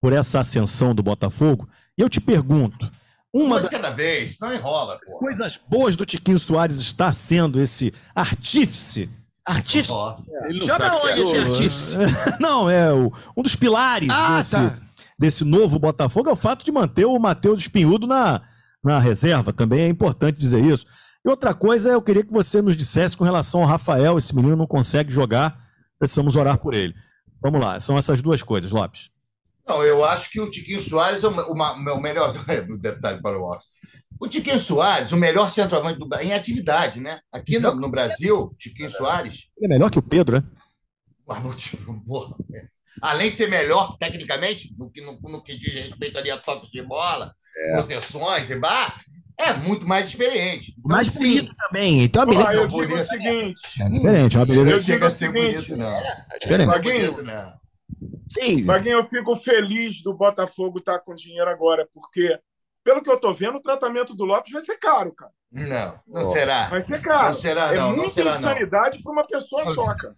por essa ascensão do Botafogo. E eu te pergunto, uma de das cada vez, não enrola, pô. coisas boas do Tiquinho Soares está sendo esse artífice. Artista. Ó, Ele não Joga sabe que onde é. esse artista? Não, é o- um dos pilares Ah, desse, tá. desse novo Botafogo é o fato de manter o Matheus Espinhudo na, na reserva. Também é importante dizer isso. E outra coisa, eu queria que você nos dissesse com relação ao Rafael. Esse menino não consegue jogar, precisamos orar por ele. Vamos lá, são essas duas coisas, Lopes. Não, eu acho que o Tiquinho Soares é o, o ma- o melhor. Detalhe para o Otto. O Tiquinho Soares, o melhor centroavante do Brasil, em atividade, né? Aqui no, no Brasil, Tiquinho Soares, Ele é melhor que o Pedro, né? É. Além de ser melhor tecnicamente, no que, no, no que diz respeito ali a toques de bola, proteções e bar, é muito mais experiente. Então, Mais sim, bonito também. Então, a Ah, beleza. eu bonito. digo o seguinte. É diferente, é uma beleza Eu não chega digo a ser seguinte, bonito, não. diferente. Não é Vaguinho. bonito, não. Sim. Vaguinho, eu fico feliz do Botafogo estar com dinheiro agora, porque, pelo que eu tô vendo, o tratamento do Lopes vai ser caro, cara. Não, não será. Vai ser caro. Não será, é não, não muita será, não. insanidade para uma pessoa só, cara.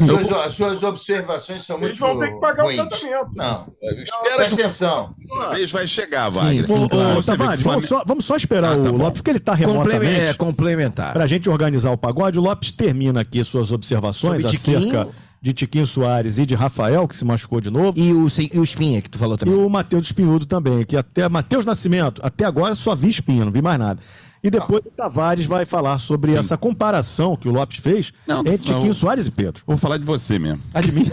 As suas, as suas observações são Eles muito vão ter que pagar ruins. o tratamento. Não, Espera presta atenção. a vez vai chegar, Sim, Wagner. sim, Tavares, vamos, só, vamos só esperar Ah, tá o. Lopes, porque ele está Complemen- é, remotamente. complementar. Para a gente organizar o pagode, o Lopes termina aqui suas observações Sobre Tiquinho. De Tiquinho Soares e de Rafael, que se machucou de novo. E o, e o Espinha, que tu falou E também. o Matheus Espinhudo também, que até Matheus Nascimento, até agora só vi espinha, não vi mais nada. E depois o Tavares vai falar sobre essa comparação que o Lopes fez Não, entre não. Tiquinho Soares e Pedro. Vou falar de você mesmo. Admira.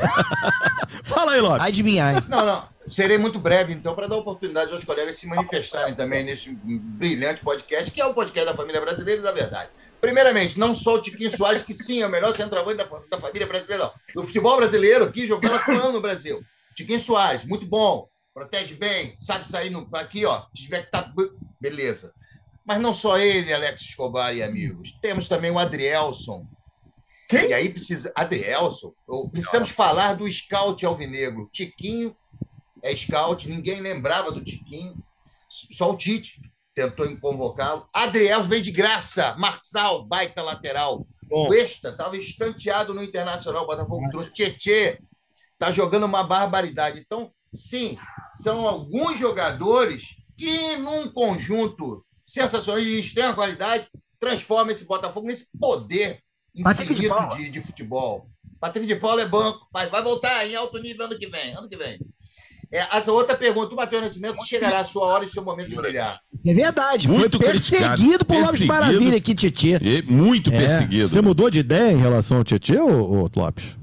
Fala aí, Lopes. Adivinhar. Não, não. Serei muito breve, então, para dar oportunidade aos colegas se manifestarem também nesse brilhante podcast, que é o podcast da família brasileira e da verdade. Primeiramente, não só o Tiquinho Soares, que sim, é o melhor centroavante da, da família brasileira. Do futebol brasileiro, aqui jogando atuando no Brasil. Tiquinho Soares, muito bom, protege bem, sabe sair no, aqui, ó. Se tiver que tá. Beleza. Mas não só ele, Alex Escobar e amigos. Temos também o Adrielson. Quem? E aí precisa. Adrielson, precisamos falar do scout alvinegro. Tiquinho é scout, ninguém lembrava do Tiquinho. Só o Tite tentou convocá-lo. Adriel vem de graça. Marçal, baita lateral. Bom. Cuesta estava estanteado no Internacional. O Botafogo trouxe. Tietê está jogando uma barbaridade. Então, sim, são alguns jogadores que, num conjunto sensacional de extrema qualidade, transforma esse Botafogo nesse poder de infinito Paula. de, de futebol. Patrick de Paula é banco, mas vai voltar em alto nível ano que vem. Ano que vem. É, essa outra pergunta, o Matheus Nascimento chegará a sua hora e seu momento de brilhar. É verdade. Muito foi perseguido por Lopes Perseguido. Maravilha aqui, Tietê. Muito É. perseguido. Você mudou de ideia em relação ao Tietchan, ô, ô, Lopes?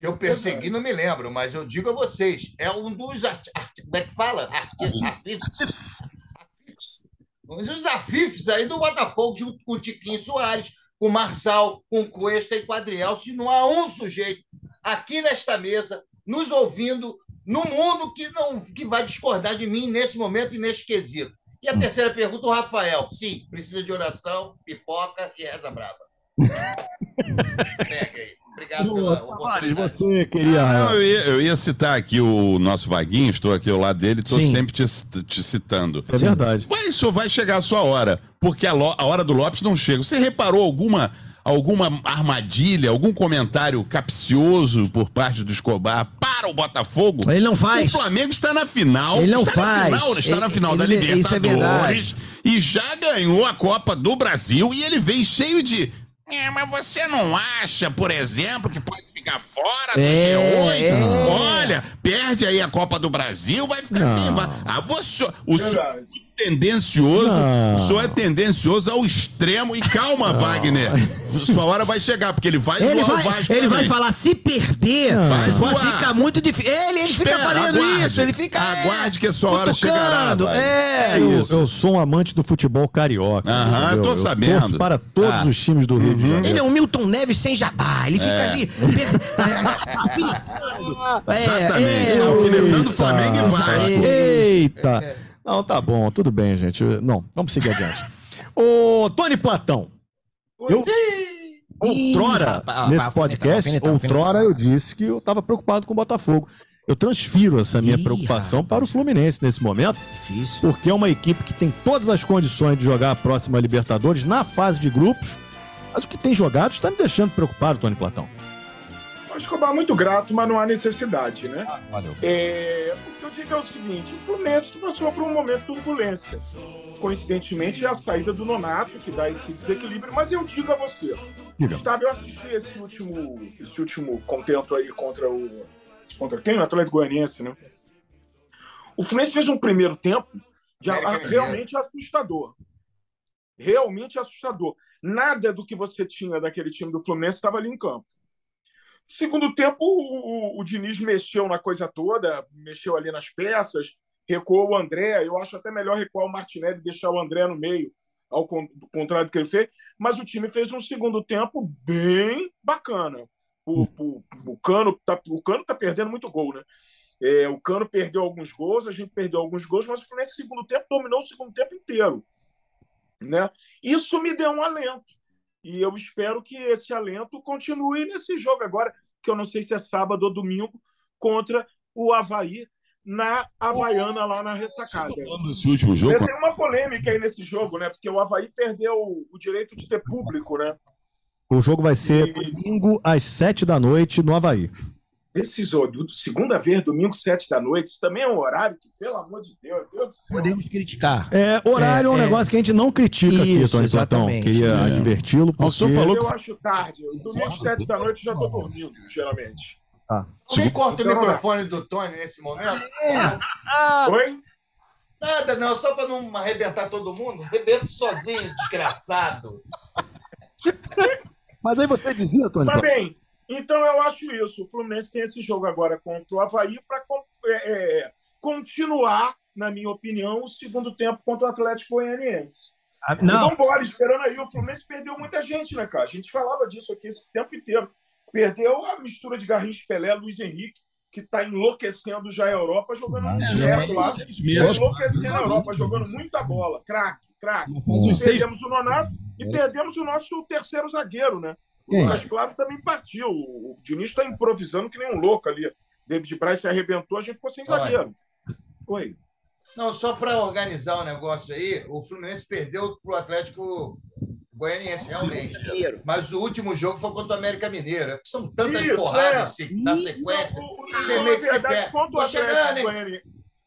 Eu persegui, não me lembro, mas eu digo a vocês, é um dos arti- como é que fala? Arti- Artifes. Artifes. Um dos afifes aí do Botafogo, junto com o Tiquinho Soares, com o Marçal, com o Cuesta e com o Adriel. Se não há um sujeito aqui nesta mesa, nos ouvindo, no mundo, que, não, que vai discordar de mim nesse momento e nesse quesito. E a terceira pergunta, o Rafael. Sim, precisa de oração, pipoca e reza brava. Pega aí. Obrigado pela oportunidade. você queria. Ah, eu, ia, eu ia citar aqui o nosso Vaguinho, estou aqui ao lado dele, estou Sim. sempre te, te citando. É verdade. Mas só vai chegar a sua hora, porque a, lo- a hora do Lopes não chega. Você reparou alguma, alguma armadilha, algum comentário capcioso por parte do Escobar para o Botafogo? Ele não O faz. Flamengo está na final. Ele não está faz. Na final, está na Ele- final da ele- isso é Libertadores e já ganhou a Copa do Brasil e ele vem cheio de. É, mas você não acha, por exemplo, que pode ficar fora do É, G8? é. Olha, perde aí a Copa do Brasil, vai ficar Não. assim. Vai... Ah, você, o senhor é tendencioso, Não. o senhor é tendencioso ao extremo. E calma, Wagner, sua hora vai chegar, porque ele vai Ele zoar o vai, Vasco ele vai também. falar, se perder, Vai vai ficar muito difícil. Ele, ele fica Espera, fazendo aguarde. isso, ele fica. é, Aguarde que a sua hora chegará, vai. É, É Eu, isso. eu sou um amante do futebol carioca. Aham, eu tô sabendo. torço para todos Ah. os times do Rio de Janeiro. Ele é um Milton Neves sem jabá. Ele fica assim. per- É, Exatamente, é, alfinetando o Flamengo e Vasco. Eita! Não, tá bom, tudo bem, gente. Não, vamos seguir adiante. Ô, Tony Platão, eu, outrora, nesse rapaz, podcast, outrora eu disse que eu estava preocupado com o Botafogo. Eu transfiro essa minha Ih, preocupação rapaz. para o Fluminense nesse momento, Difícil. porque é uma equipe que tem todas as condições de jogar a próxima Libertadores na fase de grupos, mas o que tem jogado está me deixando preocupado, Tony Platão. Escobar é muito grato, mas não há necessidade, né? Valeu. É, o que eu digo é o seguinte: o Fluminense passou por um momento de turbulência. Coincidentemente, é a saída do Nonato que dá esse desequilíbrio. Mas eu digo a você, Diga. Gustavo, eu assisti esse último, esse último contento aí contra o. Contra quem? O Atlético Goianiense, né? O Fluminense fez um primeiro tempo de, América a- Mineiro. realmente assustador. Realmente assustador. Nada do que você tinha daquele time do Fluminense estava ali em campo. Segundo tempo, o, o, o Diniz mexeu na coisa toda, mexeu ali nas peças, recuou o André. Eu acho até melhor recuar o Martinelli e deixar o André no meio, ao con- contrário do que ele fez. Mas o time fez um segundo tempo bem bacana. O, o, o Cano tá, o Cano tá perdendo muito gol, né? É, o Cano perdeu alguns gols, a gente perdeu alguns gols, mas Fluminense segundo tempo dominou o segundo tempo inteiro, né? Isso me deu um alento e eu espero que esse alento continue nesse jogo agora, que eu não sei se é sábado ou domingo contra o Havaí na Havaiana lá na ressacada. Esse último jogo. Tem uma polêmica aí nesse jogo, né? Porque o Havaí perdeu o direito de ter público, né? O jogo vai ser E- domingo às sete da noite no Havaí. Esses segunda vez, domingo, sete da noite, isso também é um horário que, pelo amor de Deus, Deus do céu. Podemos criticar. É, horário é, um É, é. negócio que a gente não critica aqui, Isso, Tony Platão. exatamente. Queria É. adverti-lo. O senhor porque- falou Eu que acho tarde. Domingo, sete da noite, eu já estou dormindo, geralmente. Alguém corta o Então, microfone do Tony nesse momento? Oi? Nada, não, só para não arrebentar todo mundo. Arrebento sozinho, desgraçado. Mas aí você dizia, Tony, Mas bem, então eu acho isso. O Fluminense tem esse jogo agora contra o Havaí para continuar, na minha opinião, o segundo tempo contra o Atlético Goianiense. Ah, Não. Vamos embora, esperando aí. O Fluminense perdeu muita gente, né, cara? A gente falava disso aqui esse tempo inteiro. Perdeu a mistura de Garrincha Pelé, Luiz Henrique, que está enlouquecendo já a Europa, jogando um direto lá. seis Tá meses. enlouquecendo a Europa, jogando muita bola. Craque, craque. Perdemos o Nonato e perdemos o nosso terceiro zagueiro, né? O Quem? Lucas Claro também partiu. O Diniz está improvisando que nem um louco ali. David Braz se arrebentou, a gente ficou sem zagueiro. Oi. Não, só para organizar o negócio aí, o Fluminense perdeu para o Atlético Goianiense, realmente. Mas o último jogo foi contra o América Mineiro. É porque São tantas Isso, porradas é. se- na sequência. Você na meio que se verdade, perde. contra o Atlético? Goianiense.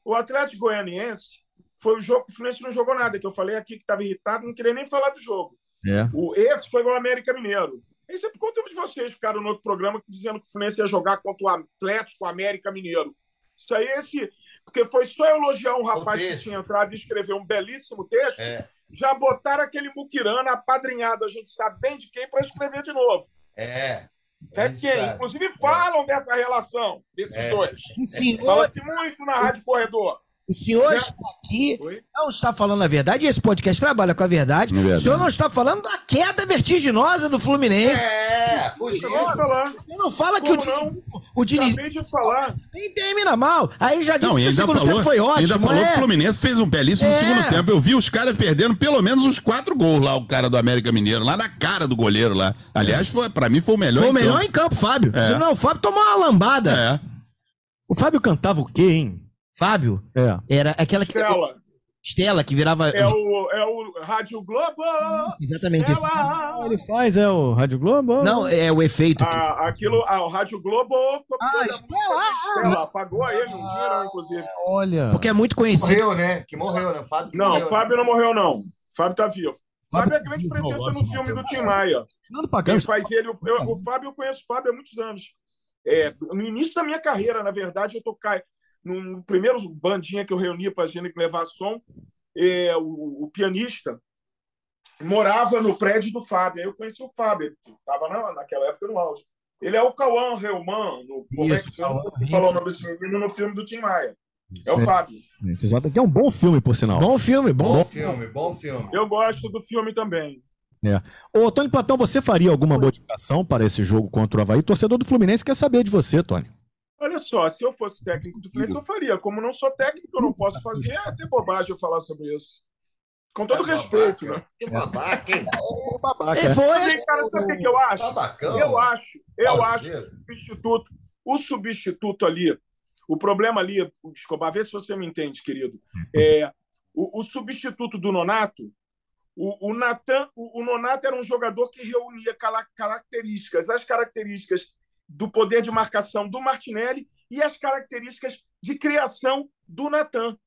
O Atlético Goianiense foi o jogo que o Fluminense não jogou nada, que eu falei aqui que estava irritado, não queria nem falar do jogo. É. O, esse foi o América Mineiro. Esse é por conta de vocês ficaram no outro programa dizendo que o Fluminense ia jogar contra o Atlético América Mineiro. Isso aí, esse. Porque foi só elogiar um rapaz que tinha entrado e escreveu um belíssimo texto. É. Já botaram aquele muquirana apadrinhado, a gente sabe bem de quem, para escrever de novo. É. Sabe Eles quem? Inclusive falam dessa relação, desses É. dois. Fala-se muito na Rádio Corredor. O senhor está aqui, Oi? não está falando a verdade, e esse podcast trabalha com a verdade. É verdade. O senhor não está falando da queda vertiginosa do Fluminense. É, fugiu. Você não fala que o Como não? O Diniz Acabei de falar. nem termina mal. Aí já disse Não, que o segundo falou, tempo foi ótimo. ainda falou é. que o Fluminense fez um belíssimo É. segundo tempo. Eu vi os caras perdendo pelo menos uns quatro gols lá, o cara do América Mineiro, lá na cara do goleiro lá. Aliás, foi, pra mim foi o melhor. Foi o em melhor campo. em campo, Fábio. É. Senão o Fábio tomou uma lambada. É. O Fábio cantava o quê, hein? Fábio É. era aquela que. Estela. Estela, que virava. É o, é o Rádio Globo. Exatamente. Estela. Ele faz, é o Rádio Globo? Não, é o efeito. que- Ah, aquilo, ah, o Rádio Globo Ah, da Estela, Estela. Pagou a ele um dinheiro, inclusive. Olha. Porque é muito conhecido. Morreu, né? Que morreu, né? Fábio que Não, morreu, o Fábio não morreu, não. O Fábio tá vivo. Fábio é grande presença no filme do Tim Maia. Nando pra cá. Quem faz ele, eu- o Fábio, eu conheço o Fábio há muitos anos. É, no início da minha carreira, na verdade, eu tocar no primeiro bandinha que eu reuni para a gente levar som, é, o, o pianista morava no prédio do Fábio. Aí eu conheci o Fábio, estava na, naquela época no auge. Ele é o Cauã Reumann, no, como é que? Cauã falou o nome desse menino no filme do Tim Maia. É o É. Fábio. Exato. Que é um bom filme, por sinal. Bom filme, bom. Bom filme, bom filme. Eu gosto do filme também. Ô, Tony Platão, você faria alguma modificação para esse jogo contra o Havaí? O torcedor do Fluminense quer saber de você, Tony. Olha só, se eu fosse técnico do Fluminense, eu faria. Como não sou técnico, eu não posso fazer. É até bobagem eu falar sobre isso. Com todo É respeito, babaca. né? Que babaca, hein? Ô, babaca. É, foi. Também, cara, sabe o que, que eu acho? Babacão. Eu acho, eu acho que Pauleiro. o substituto, o substituto ali, o problema ali, Escobar, vê se você me entende, querido. É, o, o substituto do Nonato, o, o Natan, o, o Nonato era um jogador que reunia características, as características do poder de marcação do Martinelli e as características de criação do Natan.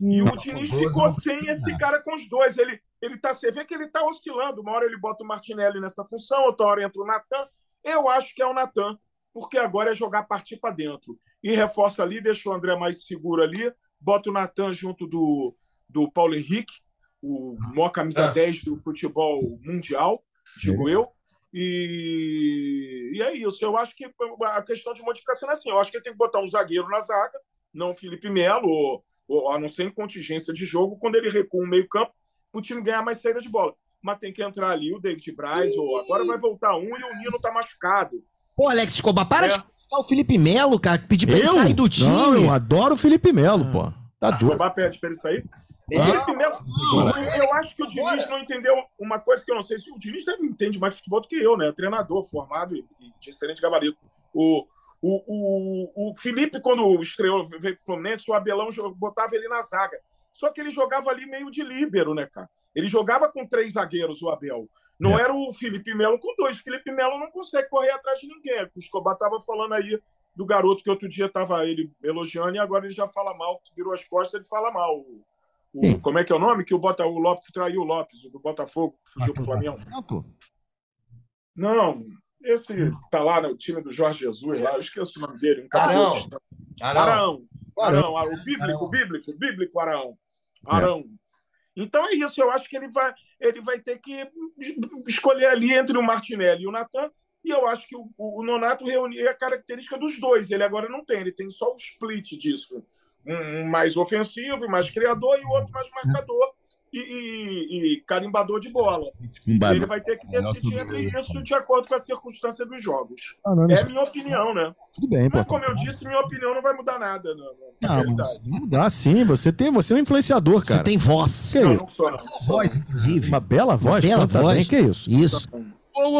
E o Diniz ficou sem esse cara com os dois. Ele, ele tá, você vê que ele está oscilando. Uma hora ele bota o Martinelli nessa função, outra hora entra o Natan. Eu acho que é o Natan, porque agora é jogar partir para dentro. E reforça ali, deixa o André mais seguro ali, bota o Natan junto do, do Paulo Henrique, o maior camisa Nossa. 10 do futebol mundial, digo eu. E, e é isso. Eu acho que a questão de modificação é assim. Eu acho que ele tem que botar um zagueiro na zaga, não o Felipe Melo, ou, ou a não ser em contingência de jogo, quando ele recua o meio-campo, para o time ganhar mais saída de bola. Mas tem que entrar ali o David Braz, ou agora vai voltar um e o Nino está machucado. Pô, Alex Escobar, para É. de criticar o Felipe Melo, cara, que pediu pra ele Eu? sair do time. Não, eu adoro o Felipe Melo, pô. Tá doido. Escobar pede pra ele sair. Felipe Melo- eu acho que o Diniz não entendeu uma coisa que eu não sei se o Diniz deve entende mais de futebol do que eu, né? Treinador formado e, de excelente gabarito. O, o, o, o Felipe, quando estreou, veio pro Fluminense, o Abelão botava ele na zaga. Só que ele jogava ali meio de líbero, né, cara? Ele jogava com três zagueiros, o Abel. Não É. era o Felipe Melo com dois. O Felipe Melo não consegue correr atrás de ninguém. O Escobar estava falando aí do garoto que outro dia estava ele elogiando e agora ele já fala mal. Virou as costas, ele fala mal. O- o- como é que é o nome? Que o, Bota, o Lopes traiu o Lopes, o do Botafogo, que fugiu pro Flamengo. Não, esse que tá lá no time do Jorge Jesus, lá, eu esqueço o nome dele. Um Arão. Arão. Arão. Arão. Arão. O bíblico, o bíblico, o bíblico Arão. Arão. Então é isso, eu acho que ele vai, ele vai ter que escolher ali entre o Martinelli e o Natan. E eu acho que o, o Nonato reunia a característica dos dois. Ele agora não tem, ele tem só o split disso. Um mais ofensivo, mais criador, e o outro mais marcador e, e- e carimbador de bola. Um Ele vai ter que decidir entre isso de acordo com a circunstância dos jogos. Ah, não, É a minha opinião, né? Tudo bem. Mas, como eu disse, minha opinião não vai mudar nada. Na, na Não, mas não dá sim. Você, tem, você é um influenciador, Você cara. tem voz. Que Não, isso? não sou, não. Voz, inclusive. Uma bela voz? bela canta voz. bem, que isso? Isso.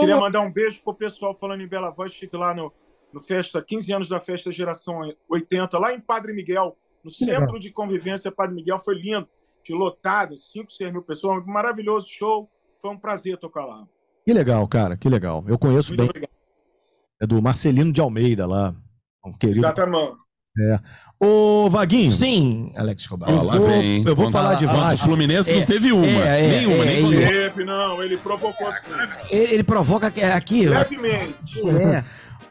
Queria mandar um beijo pro pessoal falando em Bela Voz, fique lá no, no festa, 15 anos da festa Geração 80, lá em Padre Miguel, no centro de convivência Padre Miguel, foi lindo, de lotado, 5, 6 mil pessoas, um maravilhoso show, foi um prazer tocar lá. Que legal, cara, que legal. Eu conheço Muito bem. obrigado. É do Marcelino de Almeida lá. Um querido. Exatamente. Ô, Vaguinho. Sim, Alex Escobar. Eu vou- vem, eu vou falar de Vasco. O Fluminense É, não teve uma. é, é, nenhuma, é, nem é, não, ele provocou assim, Ele, ele provoca aqui. ó. levemente, É.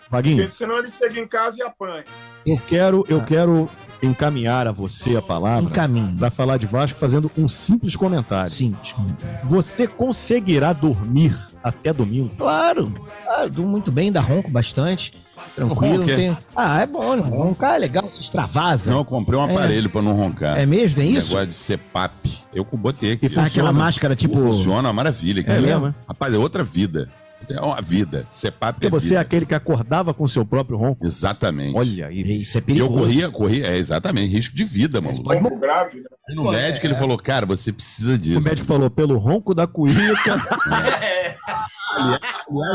Vaguinho, porque senão ele chega em casa e apanha. eu quero, eu quero encaminhar a você a palavra para falar de Vasco fazendo um simples comentário. Sim, desculpa. Você conseguirá dormir até domingo? Claro, claro, durmo muito bem, dá ronco bastante. Tranquilo, não é? tem. Ah, é bom, né? roncar é legal, se extravasa. Não, eu comprei um aparelho pra não roncar. É mesmo, tem isso? Negócio de CPAP. Eu botei aqui. E funciona? Aquela máscara tipo. Funciona, uma maravilha. É mesmo, é? Rapaz, é outra vida. É uma vida. CPAP Porque é você é vida. aquele que acordava com seu próprio ronco. Exatamente. Olha aí. Isso é eu perigoso. corria, corria, é exatamente, risco de vida, mano. pode Pouco grave, né? E no médico ele falou, cara, você precisa O disso. médico falou, pelo ronco da cuíca.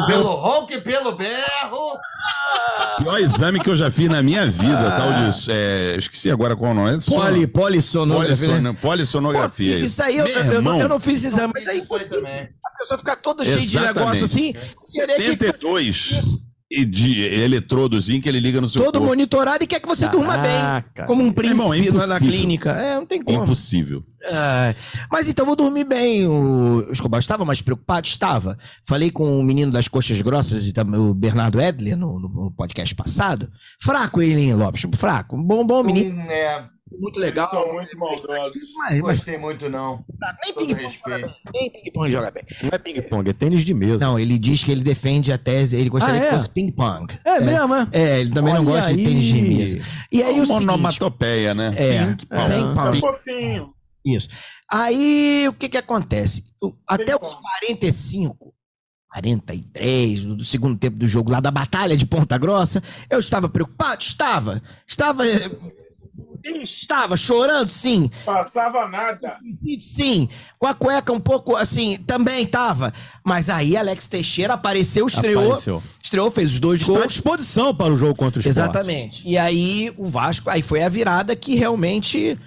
Pelo ronco e pelo berro. Pior exame que eu já fiz na minha vida, tal de. É, eu esqueci agora qual o nome. É sono- Poli, polissonografia. né? polissono- Polissonografia. Pô, Isso aí eu, Meu eu, não, eu não fiz exame, mas aí aí também. a pessoa fica toda cheia de negócio assim. querer que 72 e de eletrodozinho que ele liga no seu todo corpo. monitorado e quer que você durma bem. Caraca. Como um príncipe Irmão, é na impossível. clínica. É, não tem como. Impossível. É, mas então vou dormir bem. O Escobar estava mais preocupado? Estava. Falei com o menino das coxas grossas e também o Bernardo Edler no, no podcast passado. Fraco ele, hein, Lopes? Fraco. Um bom, bom menino. Hum, é, Muito Eles legal. são muito maldosos. Mas, mas gostei muito, não. nem ping-pong. Nem ping-pong joga bem. Não é ping-pong, é tênis de mesa. Não, ele diz que ele defende a tese. Ele gostaria Ah, é? que fosse ping-pong. É, mesmo, é? É, ele também não Olha gosta de aí. tênis de mesa. E aí o seguinte, Monomatopeia, né? É, é. Ping-pong. É fofinho. Isso. Aí, o que que acontece? O- Até os como. 45, 43 do do segundo tempo do jogo lá da Batalha de Ponta Grossa, eu estava preocupado? Estava. Estava. Estava chorando, sim. Passava nada. Sim. Com a cueca um pouco assim, também estava. Mas aí Alex Teixeira apareceu, estreou. Apareceu. Estreou, fez os dois Está à gols. disposição para o jogo contra o Sport. Exatamente. E aí o Vasco, aí foi a virada que realmente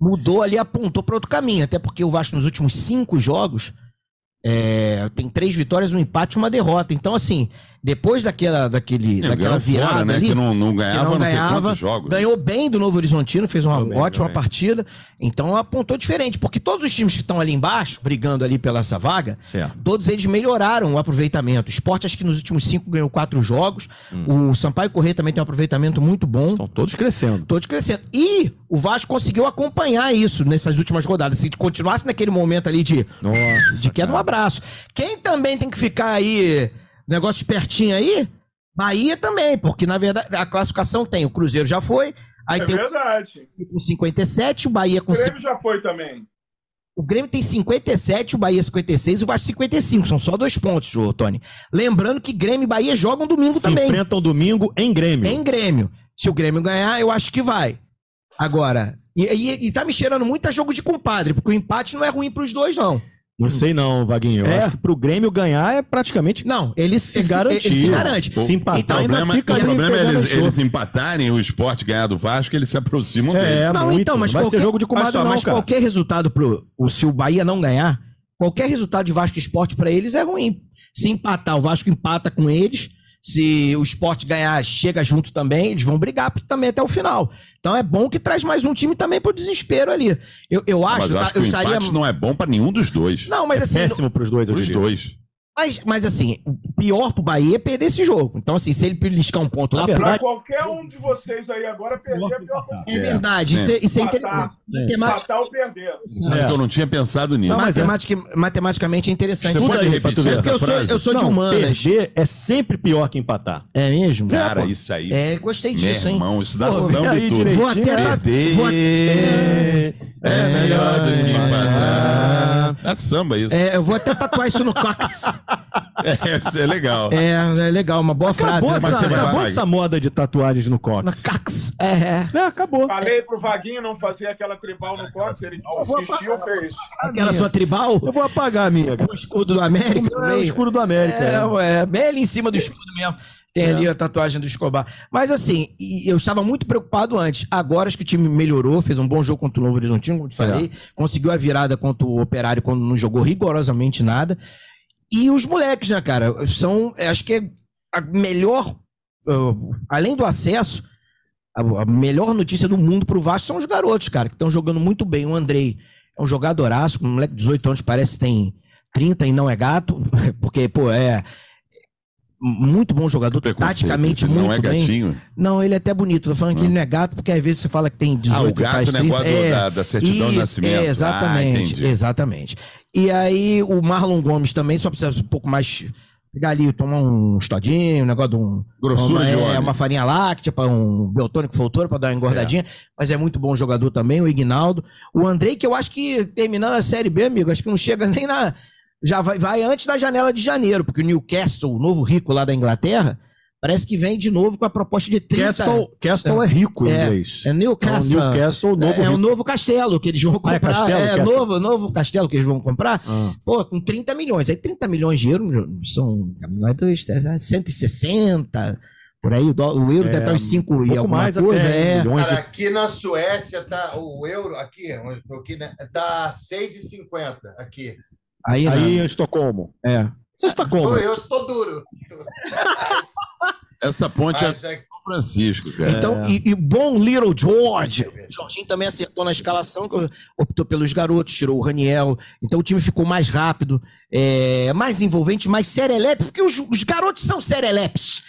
mudou ali, apontou para outro caminho. Até porque o Vasco nos últimos cinco jogos é, tem três vitórias, um empate e uma derrota. Então, assim, depois daquela, daquele, É, daquela virada fora, né? ali, que não, não que ganhava não não ganhava, quantos jogos. ganhou bem do Novo Horizontino, fez uma Ganhou ótima bem. partida. Então apontou diferente, porque todos os times que estão ali embaixo, brigando ali pela essa vaga, Certo. Todos eles melhoraram o aproveitamento. O Sport, acho que nos últimos cinco ganhou quatro jogos. O Sampaio Corrêa também tem um aproveitamento muito bom. Estão todos crescendo. Todos crescendo. E o Vasco conseguiu acompanhar isso nessas últimas rodadas. Se continuasse naquele momento ali de, Nossa. de queda, um abraço. Quem também tem que ficar aí, negócio espertinho aí, Bahia também, porque na verdade a classificação tem. O Cruzeiro já foi, aí É tem verdade. o com 57, o Bahia com O 50. Grêmio já foi também. O Grêmio tem 57, o Bahia 56 e o Vasco 55. São só dois pontos, ô, Tony. Lembrando que Grêmio e Bahia jogam domingo Se também. enfrentam domingo em Grêmio. Em Grêmio. Se o Grêmio ganhar, eu acho que vai. Agora, e, e, e tá me cheirando muito a jogo de compadre, porque o empate não é ruim pros dois, não. Não sei não, Vaguinho. Eu É. acho que pro Grêmio ganhar é praticamente Não, ele se, se garantir. Ele se garante. Se empatar, Então, O ainda problema, fica o problema é eles, eles empatarem o esporte ganhar do Vasco, eles se aproximam dele. É, não, muito. então, mas não qualquer, ser jogo de comadre só, não, mas cara. qualquer resultado pro o, se o Bahia não ganhar, qualquer resultado de Vasco Esporte pra eles é ruim. Se empatar, o Vasco empata com eles. Se o Esporte ganhar, chega junto também, eles vão brigar também até o final. Então é bom que traz mais um time também pro desespero ali. Eu, eu acho, Mas eu tá? acho que eu o estaria empate não é bom pra nenhum dos dois. Não, mas É assim, péssimo pros dois, eu Os diria. dois. Mas, mas assim, o pior pro Bahia é perder esse jogo. Então assim, se ele beliscar um ponto lá, Na pra- verdade- qualquer um de vocês aí agora, perder é a pior coisa. é verdade. Isso é, isso é interessante. Matemática- ou perder. Sabe que eu não tinha pensado nisso. Não, mas é. matematica- matematicamente é interessante. Você Tudo pode aí, repetir pra tu ver. essa Porque eu sou, frase? eu sou de Não, humanas. perder é sempre pior que empatar. É mesmo? Cara, É, isso aí. É, gostei Meu disso, hein? irmão, isso dá Pô, samba e tudo. Vou até. tá- Perder vou- é, melhor do que empatar. empatar. É samba isso. é, eu vou até tatuar isso no cox. É, isso é legal. É, é legal, uma boa Acabou, frase. né? essa, vai acabou essa moda de tatuagens no No cox. cox. É, é. É, acabou. Falei pro Vaguinho não fazer aquela tribal no Cox, ele insistiu, fez. Aquela sua tribal, Eu vou apagar a minha. o escudo do América. É o escuro do América. É, é. ué, bem ali em cima do escudo mesmo. Tem ali a tatuagem do Escobar. Mas assim, eu estava muito preocupado antes. Agora acho que o time melhorou, fez um bom jogo contra o Novo Horizontino, como eu falei. Conseguiu a virada contra o Operário quando não jogou rigorosamente nada. E os moleques, né, cara? São, é, acho que é a melhor, uh, além do acesso, a, a melhor notícia do mundo pro Vasco são os garotos, cara, que estão jogando muito bem. O Andrei é um jogadoraço, um moleque de 18 anos, parece que tem 30 e não é gato, porque, pô, é muito bom jogador, taticamente ele muito não é bem. gatinho. Não, ele é até bonito. Tô falando que ele não é gato, porque às vezes você fala que tem 18 Ah, o gato é negócio 30. É, da, da certidão de isso, nascimento. é, Ah, exatamente, entendi. exatamente. E aí o Marlon Gomes também só precisa um pouco mais pegar ali, tomar um estodinho, um negócio de um Grossura uma, de é, óleo. uma farinha láctea para um biotônico Foltora para dar uma engordadinha, mas é muito bom jogador também, o Ignaldo. O Andrei que eu acho que terminando a Série B, amigo, acho que não chega nem na já vai, vai antes da janela de janeiro, porque o Newcastle, o novo rico lá da Inglaterra, parece que vem de novo com a proposta de 30 Castle, Castle é rico em É, inglês. é Newcastle. Então, Newcastle, novo é, é um novo castelo que eles vão Ah, é comprar. castelo, É, Castle? novo, novo castelo que eles vão comprar. Ah. Pô, com 30 milhões. Aí 30 milhões de euros são não é dois, é 160. Por aí, o, dó- o euro É, deve estar uns 5 Um e alguma mais coisa. até, é. milhões Cara, aqui na Suécia tá o euro, aqui, aqui, né? Tá 6,50 aqui. Aí, Aí em Estocolmo. É. Você está como? Eu estou duro. Essa ponte é Mas é- São Francisco, cara. Então, e, e bom Little George. O Jorginho também acertou na escalação, optou pelos garotos, tirou o Raniel. Então o time ficou mais rápido, é, mais envolvente, mais serelepe, porque os, os garotos são serelepes.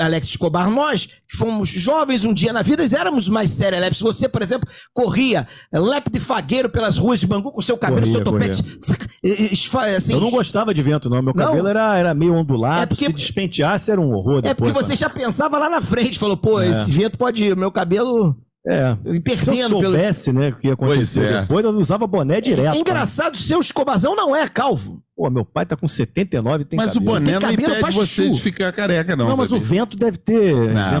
Alex Escobar, nós que fomos jovens um dia na vida, éramos mais serelepes. Você, por exemplo, corria lepe de fagueiro pelas ruas de Bangu com seu cabelo, Corria, seu topete. assim, Eu não gostava de vento, não. Meu Não. cabelo era, era meio ondulado. É porque- Se despenteasse, era um horror É depois. porque você já pensava lá na frente, falou, pô, É. esse vento pode, meu cabelo É. ir Se eu perdendo pelo, soubesse, né, o que ia acontecer é. depois, eu usava boné direto. É engraçado, seu escobazão não é calvo. Pô, meu pai tá com 79 e tem Mas o cabelo. boné Tem não cabelo impede pra você de ficar careca, não. Não, mas o vento deve ter Não, ventanias.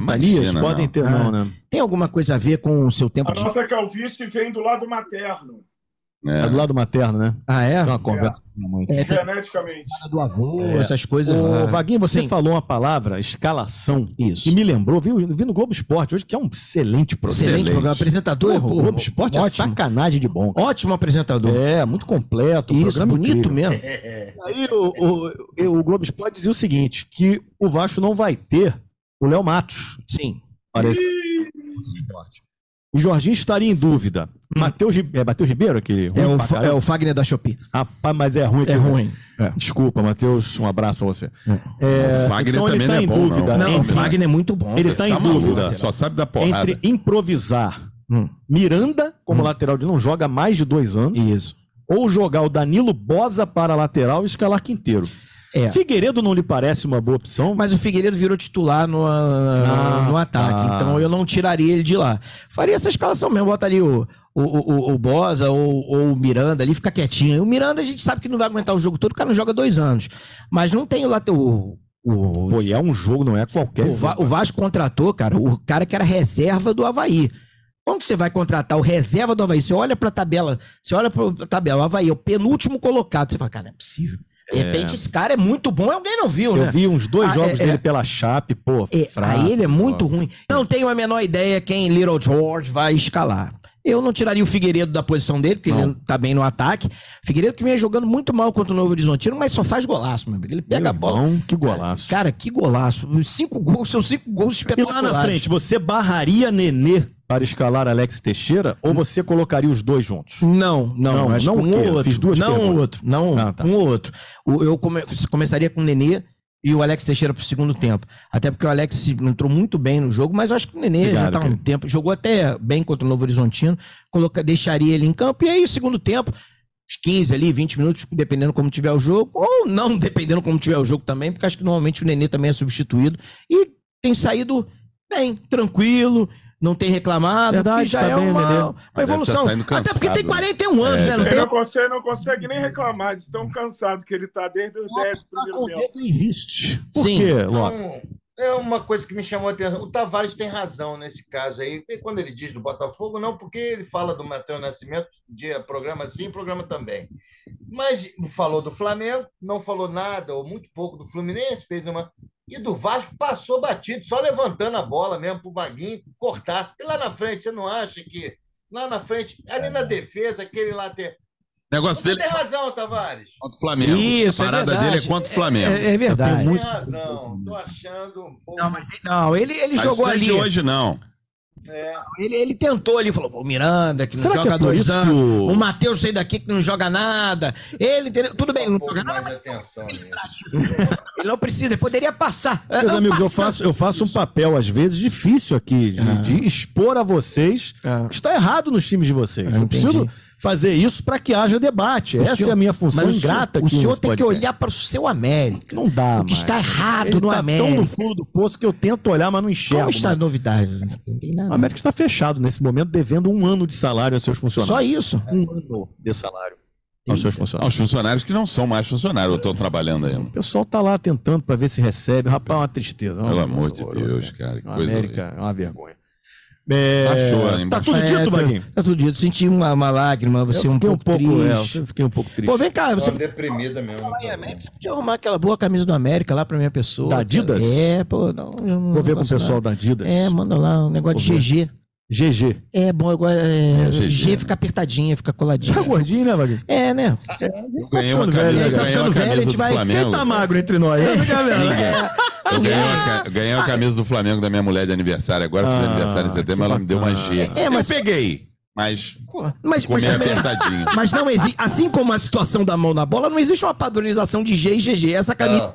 imagina, Podem não. ter, não, né? Tem alguma coisa a ver com o seu tempo A de. nossa calvície vem do lado materno, É. É do lado materno, né? Ah, é? Tem uma conversa com minha mãe. É, tem geneticamente. do avô, É. essas coisas. Ô, lá. Vaguinho, você Sim. falou uma palavra, escalação, Isso. que me lembrou, viu? Vi no Globo Esporte hoje, que é um excelente programa. Excelente, Excelente. programa. Apresentador. Porra, o Globo Esporte é ótimo. sacanagem de bom. cara. Ótimo apresentador. É, muito completo. Isso, programa bonito incrível. mesmo. Aí o, o, o Globo Esporte dizia o seguinte: que o Vasco não vai ter o Léo Matos. Sim. Parece. O Jorginho estaria em dúvida. Matheus Ri- é Matheus Ribeiro, aquele. Hum. É ruim o, é o Fagner da Shopee. Rapaz, mas é ruim. É ruim. É. Desculpa, Matheus, um abraço pra você. É, O Fagner então também tá não é em bom, não. dúvida. Não, o Fagner é muito bom. Ele Você tá em maluco, dúvida. Só sabe dar porrada. entre improvisar Hum. Miranda como lateral de não joga há mais de dois anos, Isso. ou jogar o Danilo Bosa para lateral e escalar Quinteiro. É. Figueiredo não lhe parece uma boa opção? Mas o Figueiredo virou titular no, Ah, no ataque, tá. então eu não tiraria ele de lá. Faria essa escalação mesmo, bota ali o, o, o, o Bosa ou, ou o Miranda ali, fica quietinho. O Miranda a gente sabe que não vai aguentar o jogo todo, o cara não joga dois anos. Mas não tem lá o, o, Pô, e é um jogo, não é qualquer o, Va- jogo. o Vasco contratou, cara, o cara que era reserva do Havaí. Como você vai contratar o reserva do Havaí? Você olha pra tabela, você olha pra tabela, o Havaí é o penúltimo colocado. Você fala, cara, não é possível. De repente, esse cara é muito bom, alguém não viu, né? Eu vi uns dois Ah, jogos é, é. dele pela Chape, pô, É, fraco, aí ele é muito ruim. Não tenho a menor ideia quem Little George vai escalar. Eu não tiraria o Figueiredo da posição dele, porque Não. ele tá bem no ataque. Figueiredo que vem jogando muito mal contra o Novo Horizontino, mas só faz golaço, meu amigo. Ele pega Meu a bola. irmão, que golaço. Cara, que golaço. Cinco gols, são cinco gols E espetaculares. lá na frente, você barraria Nenê para escalar Alex Teixeira ou você colocaria os dois juntos? Não, não, Não, acho não o um ou outro. Fiz duas não um perguntas. ou outro. Não, Ah, tá. um ou outro. O- Eu come- começaria com o Nenê e o Alex Teixeira pro segundo tempo. Até porque o Alex entrou muito bem no jogo, mas eu acho que o Nenê Obrigado, já tá há um tempo. Jogou até bem contra o Novo Horizontino. Coloca, deixaria ele em campo. E aí, o segundo tempo, uns 15 ali, 20 minutos, dependendo como tiver o jogo. Ou não, dependendo como tiver o jogo também, porque acho que normalmente o Nenê também é substituído. E tem saído bem, tranquilo. Não tem reclamado, Verdade, já tá é bem, uma, uma deve evolução. tá Até porque tem cansado, né? 41 anos, É, né? Não Ele tem não consegue, não consegue nem reclamar de tão cansado que ele tá desde os 10 do primeiro tempo. Por Sim. quê, Lopes? Então, é uma coisa que me chamou a atenção. O Tavares tem razão nesse caso aí. E quando ele diz do Botafogo, não porque ele fala do Matheus Nascimento, dia programa sim, programa também. Mas falou do Flamengo, não falou nada, ou muito pouco do Fluminense, fez uma. E do Vasco passou batido, só levantando a bola mesmo pro Vaguinho cortar. E lá na frente, você não acha que. Lá na frente, ali na defesa, aquele lá tem. O negócio Você dele tem razão, Tavares. é contra o Flamengo. Isso, a é parada verdade. dele é contra o Flamengo. É, é verdade. Tem razão. Tô achando um pouco. Não, mas não, ele, ele jogou é ali. de hoje, não. É. Ele, ele tentou ali, falou, o Miranda, que não Será joga é dois anos. o- O Matheus sei daqui que não joga nada. Ele, entendeu? tudo bem, um não joga nada, atenção nisso. ele não precisa, ele poderia passar. Meus É, amigos, eu faço, eu faço um papel, às vezes, difícil aqui, de, de expor a vocês Ah. que está errado nos times de vocês. Eu entendi. preciso fazer isso para que haja debate. O Essa senhor- é a minha função Mas o senhor- ingrata O senhor tem que olhar para o seu América. Não dá, O que mais. está errado Ele no tá América. tão no fundo do poço que eu tento olhar, mas não enxergo. Como está a novidade? Não O. América está fechado nesse momento, devendo um ano de salário aos seus Só funcionários. isso. Um ano de salário aos seus funcionários. Os funcionários que não são mais funcionários, eu estou trabalhando aí. O pessoal tá lá tentando para ver se recebe. Rapaz, é uma tristeza. Pelo Uma amor coisa de Deus, cara. cara. Que A coisa América é uma vergonha. É, Baixou, hein? Tá tudo dito, É, tá- Vaguinho? Tá tudo dito. Senti uma, uma lágrima, você eu um fiquei pouco, triste. é, eu fiquei um pouco triste. Pô, vem cá, você Tô deprimida mesmo. Você podia arrumar aquela boa camisa do América lá pra minha pessoa. Da Adidas? É, pô, não. Vou ver com o pessoal da Adidas. É, manda lá um negócio de GG. GG. É bom, igual. É, É, GG, G né? fica apertadinha, fica coladinha. Tá gordinho, né, Vaguinho? É, né? Eu ganhei uma velho, camisa, né, cara? ganhei Tá uma ficando velho, a camisa gente do vai- Flamengo. Quem tá magro entre nós? É. Eu ganhei, uma, ganhei uma camisa do Flamengo da minha mulher de aniversário. Agora eu fiz Ah, aniversário em setembro, ela me deu uma G. É, mas- Eu peguei, mas Pô, Mas, mas, apertadinho. mas não existe. Assim como a situação da mão na bola, não existe uma padronização de G e GG. Essa camisa Não,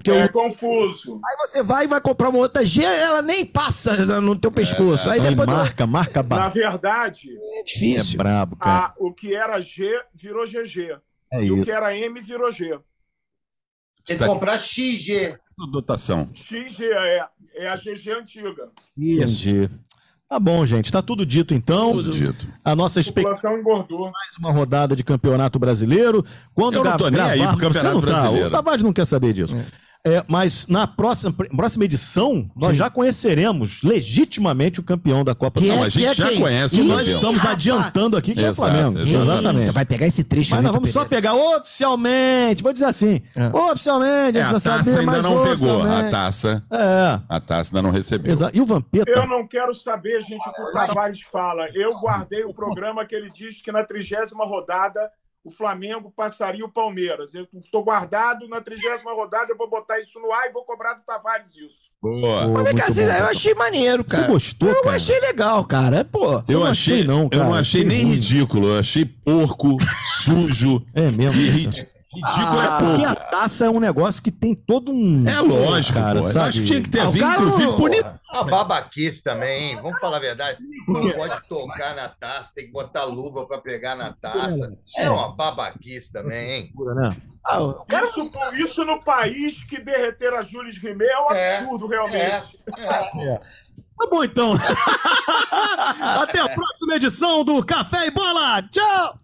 que eu. É confuso. Aí você vai e vai comprar uma outra G, ela nem passa no teu pescoço. Aí Aí depois. marca, marca Na barra. verdade, É É difícil. brabo, cara. a- o que era G virou GG. É E o isso. que era M virou G. tem que comprar XG. Dotação. XG é, é a GG antiga. Entendi. Tá bom, gente. Tá tudo dito, então. Dito. A nossa A expectativa engordou. mais uma rodada de campeonato brasileiro. Quando Eu não tô nem aí pro Campeonato não tá, Brasileiro. O Tavares não quer saber disso. É, mas na próxima, próxima edição, nós já conheceremos legitimamente o campeão da Copa Que do é- Mundo. a gente que é já quem? conhece E o nós campeão. estamos Rapaz. adiantando aqui que é o Exato, Flamengo. exatamente. Exatamente. Vai pegar esse trecho. Mas nós vamos só Pereira. pegar oficialmente, vou dizer assim, É. oficialmente, É, a a taça saber, ainda mas não pegou. A taça, É, a taça ainda não recebeu. exato. E o Vampeta, Eu não quero saber, gente, o que o Tavares fala. Eu guardei o programa que ele diz que na trigésima rodada o Flamengo passaria o Palmeiras. Eu estou guardado na trigésima rodada, eu vou botar isso no ar e vou cobrar do Tavares isso. Boa. Mas você- bom, eu achei maneiro, você cara. gostou, Eu cara? achei legal, cara. Pô. Eu, Eu não achei, achei não, cara. Eu não achei Achei nem ruim. ridículo. Eu achei porco, sujo É mesmo. e Ridículo Ah, é porque pouco. a taça é um negócio que tem todo um. É lógico, cara. pô. Eu sabe? acho que tinha que ter Ah, vindo, cara inclusive. Porra, A babaquice também, hein? Vamos falar a verdade. Não pode tocar na taça, tem que botar luva pra pegar na taça. É uma babaquice também, hein? né? Ah, cara Isso, isso no país que derreter a Jules Rimet é um É, absurdo, É, realmente. é. Tá bom, então. Até a próxima edição do Café e Bola. Tchau!